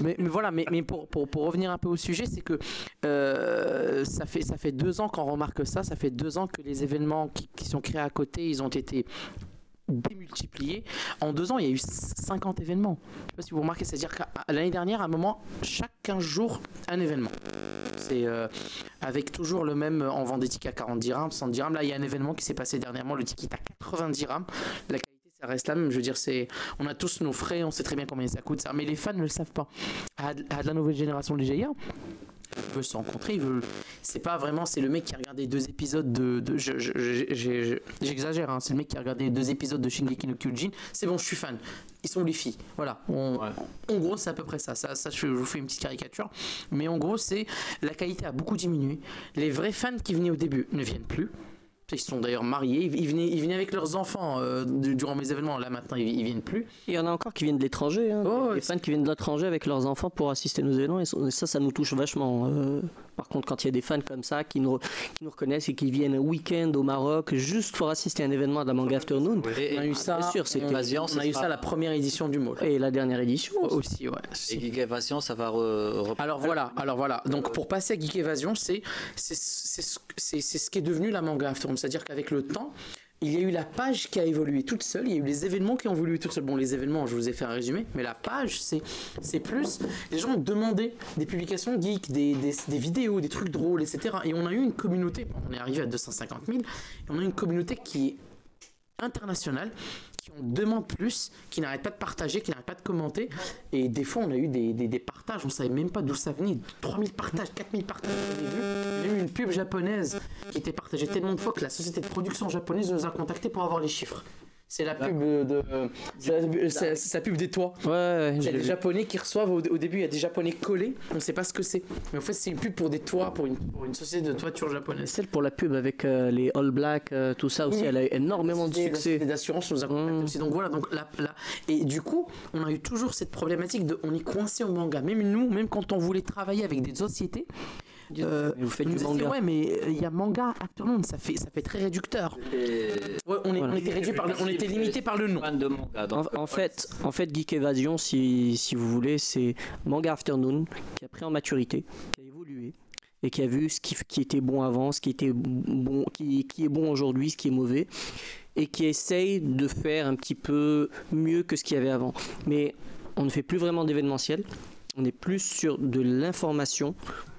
Mais, voilà, mais, mais pour, pour, pour revenir un peu au sujet, c'est que euh, ça, fait, ça fait deux ans qu'on remarque ça, ça fait deux ans que les événements qui, qui sont créés à côté, ils ont été démultipliés. En deux ans, il y a eu 50 événements. Je sais pas si vous remarquez, c'est-à-dire qu'à l'année dernière, à un moment, chaque 15 jours, un événement. C'est euh, avec toujours le même, on vend des tickets à 40 dirhams, 100 dirhams. Là, il y a un événement qui s'est passé dernièrement, le ticket à 80 dirhams. La ça reste la même. Je veux dire, c'est, on a tous nos frais, on sait très bien combien ça coûte, ça. Mais les fans ne le savent pas. À, à de la nouvelle génération de GIA, ils veulent se rencontrer, ils veulent. C'est pas vraiment, c'est le mec qui a regardé deux épisodes de. de- je- je- je- je- je- J'exagère, hein, c'est le mec qui a regardé deux épisodes de Shingeki no Kyojin. C'est bon, je suis fan. Ils sont les filles. Voilà. On- En gros, c'est à peu près ça. Ça, je vous fais une petite caricature. Mais en gros, c'est. La qualité a beaucoup diminué. Les vrais fans qui venaient au début ne viennent plus. Ils sont d'ailleurs mariés. Ils, ils venaient, ils venaient avec leurs enfants euh, du- durant mes événements. Là, maintenant, ils, ils viennent plus. Il y en a encore qui viennent de l'étranger. Hein. Oh, des fans qui viennent de l'étranger avec leurs enfants pour assister à nos événements. Et ça, ça nous touche vachement. Euh, par contre, quand il y a des fans comme ça qui nous, qui nous reconnaissent et qui viennent un week-end au Maroc juste pour assister à un événement de la Manga Afternoon, on a eu ça. bien sûr, c'était- on, a eu ça la première édition du mot. et la dernière édition. Aussi, ouais. Et Geek Evasion, ça va re- re- Alors voilà, alors voilà. Donc pour passer à Geek Evasion, c'est c'est c'est ce- c'est- c'est ce qui est devenu la manga Afternoon. C'est-à-dire qu'avec le temps, il y a eu la page qui a évolué toute seule, il y a eu les événements qui ont évolué toute seule. Bon, les événements, je vous ai fait un résumé, mais la page, c'est plus. Les gens ont demandé des publications geeks, des, des, des vidéos, des trucs drôles, etc. Et on a eu une communauté, on est arrivé à 250 000, et on a eu une communauté qui est internationale, qui demande plus, qui n'arrête pas de partager, qui n'arrête pas de commenter. Et des fois, on a eu des, des, des partages, on savait même pas d'où ça venait. 3000 partages, 4000 partages au début. Il y a eu une pub japonaise qui était partagée tellement de fois que la société de production japonaise nous a contactés pour avoir les chiffres. C'est la pub de. C'est la, c'est- la pub des toits. Ouais, Il y a des japonais qui reçoivent au, au début, il y a des japonais collés, on sait pas ce que c'est. Mais en fait, c'est une pub pour des toits, pour une, pour une société de toiture japonaise. Celle pour la pub avec euh, les All Black, euh, tout ça aussi, Oui. elle a eu énormément de Les succès. sociétés d'assurance nous a contactés aussi. Donc voilà, donc là, là- Et du coup, on a eu toujours cette problématique de. On est coincé au manga. Même nous, même quand on voulait travailler avec des sociétés. Euh, Mais vous faites du manga. Ouais, mais euh, il y a manga Afternoon, ça fait, ça fait très réducteur. Ouais, on, est- Voilà. on était réduit par le- on était limité par le nom. Fan de manga. donc, En, en fait, en fait, Geek Evasion, si, si vous voulez, c'est Manga Afternoon qui a pris en maturité, qui a évolué et qui a vu ce qui, qui était bon avant, ce qui était bon, qui, qui est bon aujourd'hui, ce qui est mauvais, et qui essaye de faire un petit peu mieux que ce qu'il y avait avant. Mais on ne fait plus vraiment d'événementiel, on est plus sur de l'information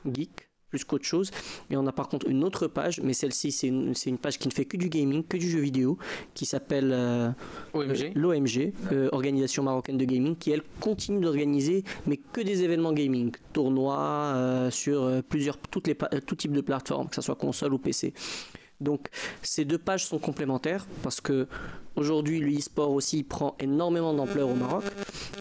geek plus qu'autre chose. Et on a par contre une autre page, mais celle-ci c'est une, page qui ne fait que du gaming, que du jeu vidéo, qui s'appelle euh, OMG. l'OMG, euh, Organisation Marocaine de Gaming, qui elle continue d'organiser, mais que des événements gaming, tournois euh, sur euh, plusieurs, toutes les, euh, tout type de plateformes, que ce soit console ou PC. Donc ces deux pages sont complémentaires parce que aujourd'hui le e-sport aussi prend énormément d'ampleur au Maroc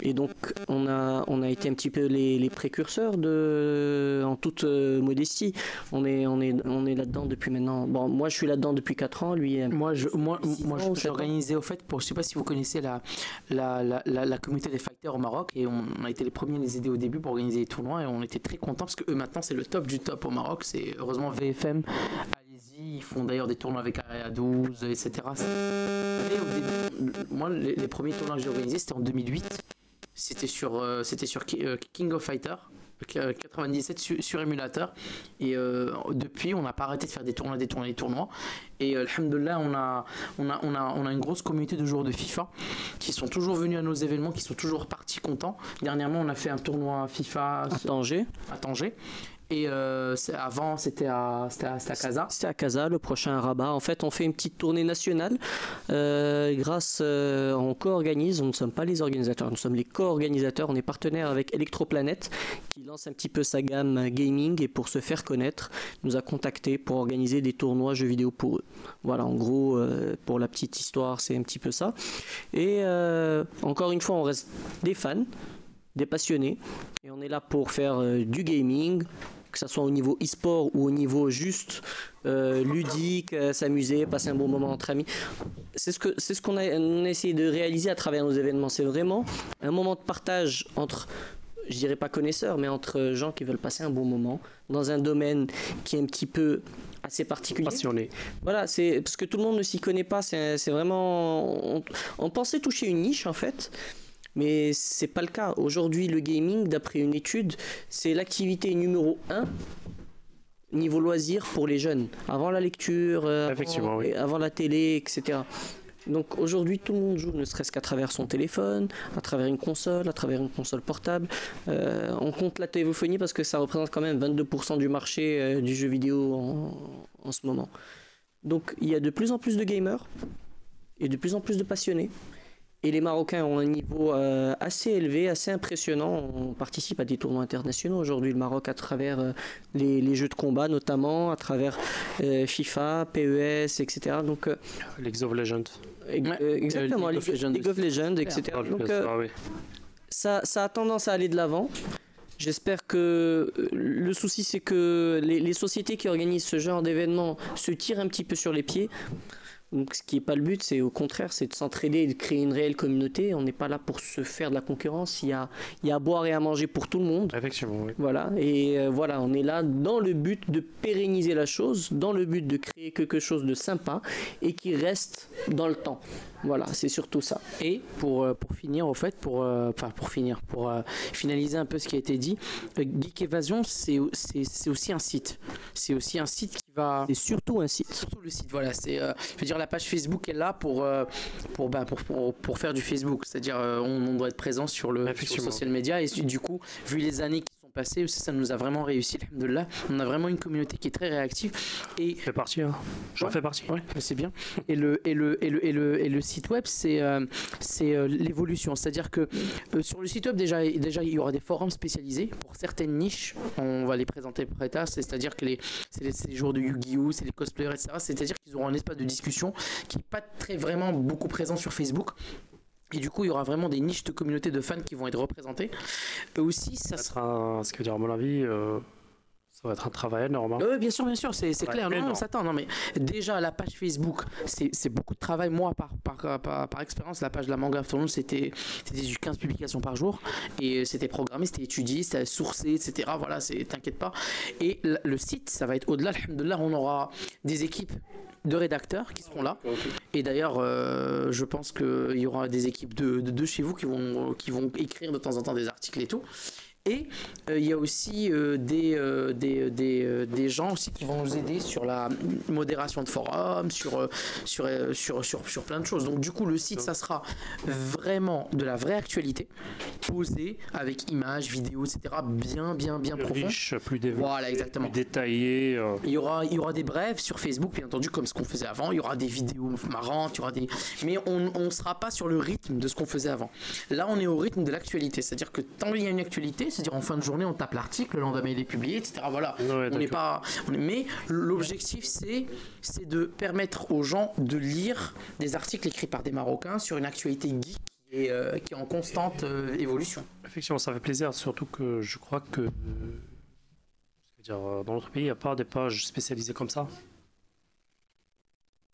et donc on a, on a été un petit peu les, les précurseurs de, en toute euh, modestie. On est, on est, on est là-dedans depuis maintenant. Bon, moi je suis là-dedans depuis 4 ans, lui. euh, Moi, je, moi, moi, j'ai organisé au fait pour, je sais pas si vous connaissez la, la, la, la, la communauté des fighters au Maroc et on, a été les premiers à les aider au début pour organiser les tournois et on était très contents parce que eux maintenant c'est le top du top au Maroc. C'est heureusement VFM. Ils font d'ailleurs des tournois avec Area 12, etc. Et au début, moi, les, les premiers tournois que j'ai organisés c'était en 2008. C'était sur, euh, c'était sur euh, King of Fighter. euh, 97 sur, sur émulateur et euh, depuis on n'a pas arrêté de faire des tournois des tournois des tournois et euh, alhamdoulilah on a, on, a, on, a, on a une grosse communauté de joueurs de FIFA qui sont toujours venus à nos événements qui sont toujours partis contents dernièrement on a fait un tournoi FIFA à Tanger. à Tanger et euh, avant c'était à, à, à Casa C'était à Casa, le prochain à Rabat. En fait, on fait une petite tournée nationale. euh, grâce, euh, on co-organise. Nous ne sommes pas les organisateurs, nous sommes les co-organisateurs. On est partenaire avec Electroplanet, qui lance un petit peu sa gamme gaming et pour se faire connaître, nous a contactés pour organiser des tournois jeux vidéo pour eux. Voilà, en gros, euh, pour la petite histoire, c'est un petit peu ça. Et encore une fois, on reste des fans, des passionnés, et on est là pour faire du gaming, que ce soit au niveau e-sport ou au niveau juste euh, ludique, euh, s'amuser, passer un bon moment entre amis. C'est ce que c'est ce qu'on a, on a essayé de réaliser à travers nos événements. C'est vraiment un moment de partage entre je dirais pas connaisseurs, mais entre gens qui veulent passer un bon moment dans un domaine qui est un petit peu assez particulier. Passionné. Voilà, c'est parce que tout le monde ne s'y connaît pas. C'est c'est vraiment. On, on pensait toucher une niche en fait, mais c'est pas le cas. Aujourd'hui, le gaming, d'après une étude, c'est l'activité numéro 1 niveau loisir pour les jeunes. Avant la lecture, euh, avant, oui. la télé, etc. Donc aujourd'hui, tout le monde joue, ne serait-ce qu'à travers son téléphone, à travers une console, à travers une console portable. Euh, on compte la téléphonie parce que ça représente quand même 22% du marché euh, du jeu vidéo en, en ce moment. Donc il y a de plus en plus de gamers et de plus en plus de passionnés. Et les Marocains ont un niveau euh, assez élevé, assez impressionnant. On participe à des tournois internationaux aujourd'hui, le Maroc, à travers euh, les, les jeux de combat notamment, à travers euh, FIFA, PES, etc. Donc, euh, League of Legends. ex- euh, exactement, League of Legends League of Legends, etc. Donc, ça, ça a tendance à aller de l'avant. J'espère que le souci c'est que les, les sociétés qui organisent ce genre d'événements se tirent un petit peu sur les pieds. Donc, ce qui n'est pas le but, c'est au contraire, c'est de s'entraider et de créer une réelle communauté. On n'est pas là pour se faire de la concurrence. Il y a, il y a à boire et à manger pour tout le monde. Effectivement, oui. Voilà, et euh, voilà, on est là dans le but de pérenniser la chose, dans le but de créer quelque chose de sympa et qui reste dans le temps. Voilà, c'est surtout ça. Et pour, euh, pour finir, au fait, pour, euh, enfin pour finir, pour euh, finaliser un peu ce qui a été dit, euh, Geek Evasion, c'est c'est- c'est aussi un site. C'est aussi un site qui va. C'est surtout un site. Surtout le site, voilà. C'est, euh, je veux dire, la page Facebook est là pour, euh, pour, bah, pour, pour, pour faire du Facebook. C'est-à-dire, euh, on, on doit être présent sur le, sur social media. Et du coup, vu les années qui sont passé, ça, ça nous a vraiment réussi, alhamdoulilah. On a vraiment une communauté qui est très réactive. Et fais partie, hein. J'en Ouais. fais partie. Ouais, c'est bien. Et le, et le, et le, et le, et le site web, c'est euh, c'est euh, l'évolution. C'est-à-dire que euh, sur le site web, déjà, déjà, il y aura des forums spécialisés pour certaines niches. On va les présenter plus tard. C'est-à-dire que les, c'est les, les joueurs de Yu-Gi-Oh!, c'est les cosplayers, etc. C'est-à-dire qu'ils auront un espace de discussion qui n'est pas très vraiment beaucoup présent sur Facebook. Et du coup, il y aura vraiment des niches de communautés de fans qui vont être représentées. Aussi, ça Ça sera, un- ce veut dire, à mon avis, euh, ça va être un travail énorme. hein. Oui, bien sûr, bien sûr, c'est clair. Non, on s'attend. Non, mais déjà, la page Facebook, c'est beaucoup de travail. Moi, par, par, par, par expérience, la page de la Manga c'était c'était du 15 publications par jour. Et c'était programmé, c'était étudié, c'était sourcé, etc. Voilà, t'inquiète pas. Et le, site, ça va être au-delà. Alhamdoulilah, on aura des équipes de rédacteurs qui seront là. Et d'ailleurs, euh, je pense qu'il y aura des équipes de, de, de chez vous qui vont, qui vont écrire de temps en temps des articles et tout. Et euh, il y a aussi euh, des, euh, des, des, des gens aussi qui vont nous aider sur la modération de forums, sur, sur, sur, sur, sur plein de choses. Donc du coup, le site, ça sera vraiment de la vraie actualité, posée avec images, vidéos, etc. Bien, bien, bien Plus profond. riche, plus développé, Voilà, exactement. plus détaillé. Il y aura, il y aura des brèves sur Facebook, bien entendu, comme ce qu'on faisait avant. Il y aura des vidéos marrantes, il y aura des. Mais on ne sera pas sur le rythme de ce qu'on faisait avant. Là, on est au rythme de l'actualité. C'est-à-dire que tant qu'il y a une actualité, c'est-à-dire en fin de journée, on tape l'article, le lendemain, il est publié, etc. Voilà. on n'est pas. on est- Mais l'objectif, c'est c'est de permettre aux gens de lire des articles écrits par des Marocains sur une actualité geek qui est, euh, qui est en constante euh, évolution. Effectivement, ça fait plaisir, surtout que je crois que euh, dire, euh, dans notre pays, il n'y a pas des pages spécialisées comme ça.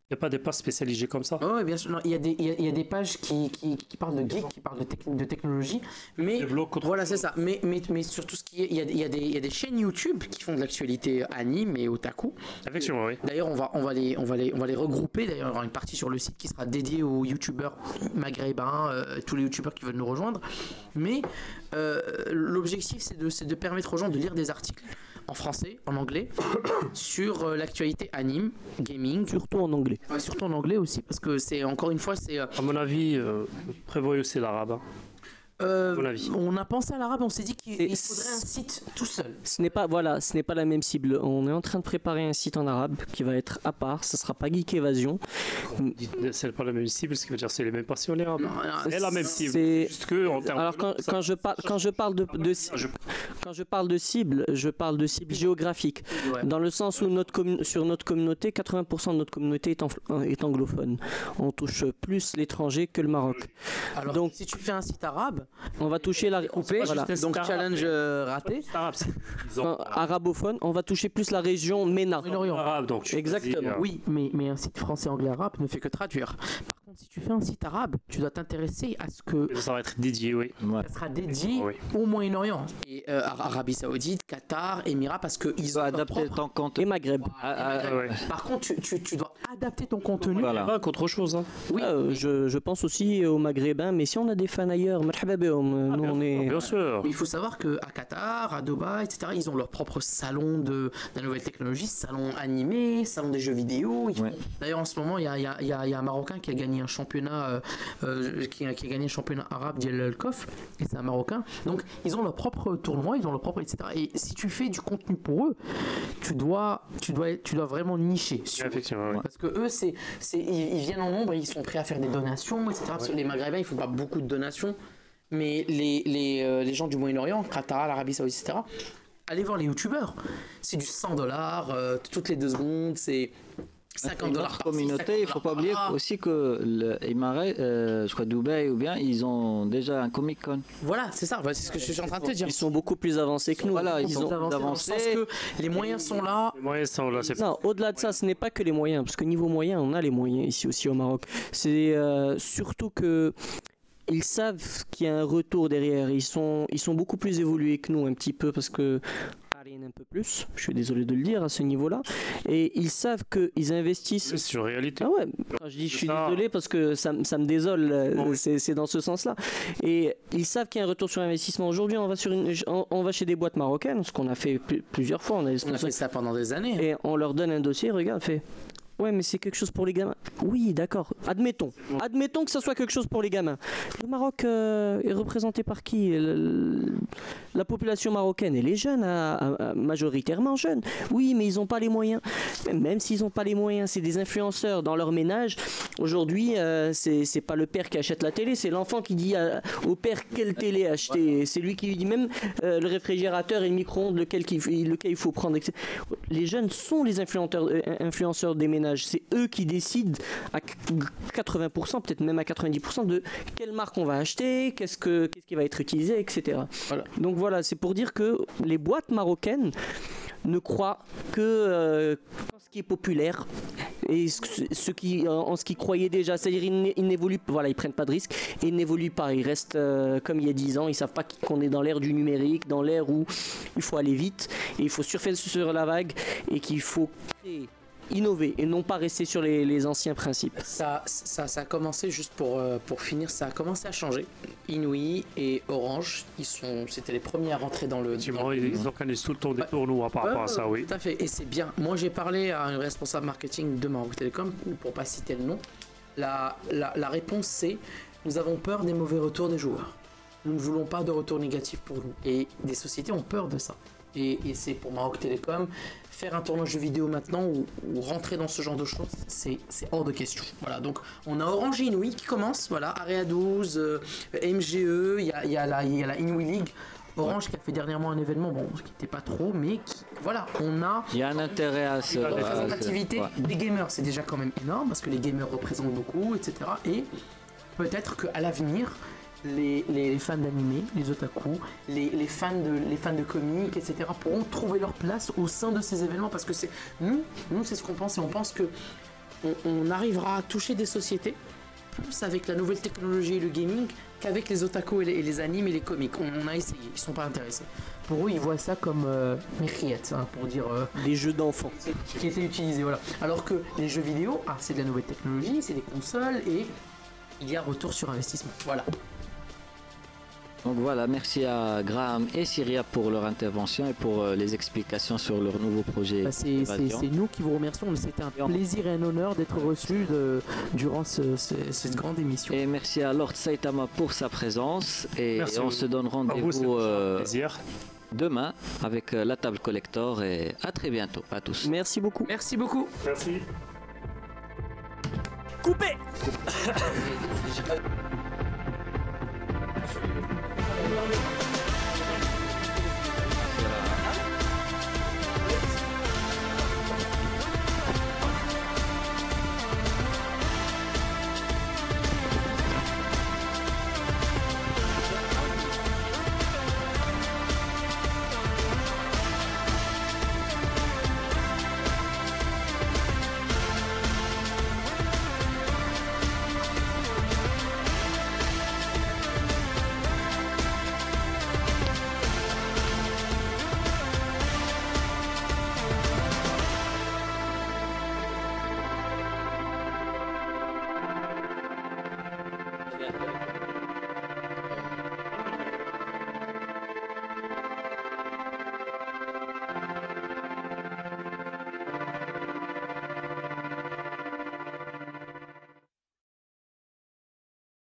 Il n'y a pas des pages spécialisées comme ça. Oui, bien sûr. Non, Il y, a des- il y a- il y a des pages qui, qui, qui parlent de geek, qui parlent de, techn- de technologie, mais voilà, c'est ça. Mais, mais, mais sur tout ce qui est, il y a, il y a des, il y a des chaînes YouTube qui font de l'actualité anime et otaku. Effectivement, oui. D'ailleurs, on va, on va les, on va les, on va les regrouper. D'ailleurs, il y aura une partie sur le site qui sera dédiée aux youtubeurs maghrébins, euh, tous les youtubeurs qui veulent nous rejoindre. Mais euh, l'objectif, c'est de, c'est de permettre aux gens de lire des articles en français, en anglais, sur euh, l'actualité anime, gaming. Surtout en anglais. Ouais, surtout en anglais aussi, parce que c'est encore une fois, c'est. euh, À mon avis, euh, prévoyez aussi l'arabe. hein. Euh, avis. on a pensé à l'arabe, on s'est dit qu'il il faudrait un site tout seul. Ce n'est pas voilà, ce n'est pas la même cible. On est en train de préparer un site en arabe qui va être à part. Ce sera pas Geek Evasion. C'est pas la même cible, ce qui veut dire c'est les mêmes passionnés. hein. C'est la même cible. C'est- Juste que en termes Alors de- quand, quand je parle quand je parle de, de ci- quand je parle de cible, je parle de cible géographique, dans le sens où notre commun- sur notre communauté, 80% de notre communauté est, en- est anglophone. On touche plus l'étranger que le Maroc. Alors, Donc si tu fais un site arabe, on va toucher la coupé, voilà. donc challenge euh, raté. Enfin, arabophone, on va toucher plus la région MENA. Arabe, donc Exactement. Oui, mais, mais un site français, anglais, arabe ne fait que traduire. Par contre, si tu fais un site arabe, tu dois t'intéresser à ce que Ça va être dédié, oui. ça sera dédié au Moyen-Orient. Et euh, Ar- Arabie Saoudite, Qatar, Émirats, parce qu'ils ont adapter propre- ton compte. Et Maghreb. Par contre, tu, tu- tu dois adapter ton contenu. Pas qu'autre chose. hein. Oui. Euh, je, je pense aussi aux Maghrébins, mais si on a des fans ailleurs, marhaba bihom. nous on est. Bien sûr. Mais il faut savoir qu'à Qatar, à Dubaï, etc., ils ont leur propre salon de, de la nouvelle technologie, salon animé, salon des jeux vidéo. Ils font- D'ailleurs, en ce moment, il y a, il y a- il y a- il y a un Marocain qui a gagné un championnat, euh, euh, qui, a, qui a gagné un championnat arabe d'El Kof, et c'est un Marocain. Donc, ils ont leur propre tournoi, ils ont leur propre, etc. Et si tu fais du contenu pour eux, tu dois, tu dois, tu dois vraiment nicher. sur- Effectivement, oui. parce que eux, c'est, c'est, ils, ils viennent en nombre et ils sont prêts à faire des donations, etc. Parce que les Maghrébins, il faut pas beaucoup de donations. Mais les, les, euh, les gens du Moyen-Orient, Qatar, l'Arabie Saoudite, etc., allez voir les youtubeurs. C'est du 100 dollars euh, toutes les deux secondes, c'est 50 Une dollars autre communauté, il faut pas oublier aussi que le Émirat, euh, je crois Dubaï ou bien, ils ont déjà un Comic Con. Voilà, c'est ça, c'est ce que je suis en train de te dire. Ils sont beaucoup plus avancés que nous. Voilà, ils Ils ont ont avancé dans le sens que les moyens sont là. Les moyens sont là, c'est Non, au-delà de ça, ce n'est pas que les moyens, parce que niveau moyens, on a les moyens ici aussi au Maroc. C'est euh, surtout que ils savent qu'il y a un retour derrière. Ils sont, ils sont beaucoup plus évolués que nous un petit peu parce que un peu plus. Je suis désolé de le dire à ce niveau-là. Et ils savent qu'ils investissent. C'est une réalité. Ah ouais. Quand je dis je suis désolé parce que ça, me- ça me désole. euh, C'est c'est dans ce sens-là. Et ils savent qu'il y a un retour sur investissement. Aujourd'hui, on va sur une, on, on va chez des boîtes marocaines, ce qu'on a fait pl- plusieurs fois. On a, On a fait ça pendant des années. et on leur donne un dossier, regarde, fait Ouais, mais c'est quelque chose pour les gamins. Oui, d'accord. Admettons. Admettons que ça soit quelque chose pour les gamins. Le Maroc euh, est représenté par qui? Le- La population marocaine, elle est jeune, à- à- à- majoritairement jeune. Oui, mais ils n'ont pas les moyens. Même s'ils n'ont pas les moyens, c'est des influenceurs dans leur ménage. Aujourd'hui, euh, c'est c'est pas le père qui achète la télé, c'est l'enfant qui dit à- au père quelle télé acheter. C'est lui qui lui dit même euh, le réfrigérateur et le micro-ondes, lequel, il faut prendre. Les jeunes sont les influenceurs, euh, influenceurs des ménages. C'est eux qui décident à 80%, peut-être même à 90% de quelle marque on va acheter, qu'est-ce, que, qu'est-ce qui va être utilisé, etc. Voilà. Donc voilà, c'est pour dire que les boîtes marocaines ne croient que euh, ce qui est populaire et ce, qui, en, ce qu'ils croyaient déjà. C'est-à-dire ils n'évoluent voilà, ils prennent pas de risques et ils n'évoluent pas. Ils restent euh, comme il y a 10 ans. Ils savent pas qu'on est dans l'ère du numérique, dans l'ère où il faut aller vite et il faut surfer sur la vague et qu'il faut créer, innover et non pas rester sur les, les anciens principes. Ça, ça, ça a commencé juste pour, euh, pour finir, ça a commencé à changer. Inouï et Orange, ils sont, c'était les premiers à rentrer dans le. Effectivement, dans le- ils organisent tout le temps des tournois par rapport à ça, oui. Tout à fait, et c'est bien. Moi, j'ai parlé à un responsable marketing de Maroc Télécom, pour pas citer le nom. La, la, la réponse, c'est nous avons peur des mauvais retours des joueurs. Nous ne voulons pas de retour négatif pour nous. Et des sociétés ont peur de ça. Et, et c'est pour Maroc Télécom, faire un tournoi jeu vidéo maintenant ou, ou rentrer dans ce genre de choses, c'est hors de question. Voilà, donc on a Orange et Inouï qui commence, voilà, Area 12, euh, MGE, il y a, il y a la, y a la Inouï League. Orange qui a fait dernièrement un événement, bon, qui n'était pas trop, mais qui, voilà, on a Il y a un intérêt à ce. la représentativité ouais. des gamers, c'est déjà quand même énorme parce que les gamers représentent beaucoup, etc. Et peut-être qu'à l'avenir, les, les fans d'animé, les otaku, les, les fans de, les fans de comics, etc. pourront trouver leur place au sein de ces événements parce que c'est nous, nous c'est ce qu'on pense et on pense que on, on arrivera à toucher des sociétés plus avec la nouvelle technologie et le gaming qu'avec les otaku et les, et les animes et les comics. On, on a essayé, ils sont pas intéressés. Pour eux, ils voient ça comme euh, Mériette, hein, pour dire euh, Des jeux d'enfants. qui étaient utilisés, voilà. Alors que les jeux vidéo, ah, c'est de la nouvelle technologie, c'est des consoles et il y a retour sur investissement. Voilà. Donc voilà, merci à Graham et Syria pour leur intervention et pour euh, les explications sur leur nouveau projet. Bah, c'est c'est- Évasion. c'est nous qui vous remercions. C'était un plaisir et un honneur d'être reçus de- durant ce- ce- cette grande émission. Et merci à Lord Saitama pour sa présence. Et Merci on se donne rendez-vous euh, demain avec euh, la table collector. Et à très bientôt à tous. Merci beaucoup. Merci beaucoup. Merci. Coupé Thank you.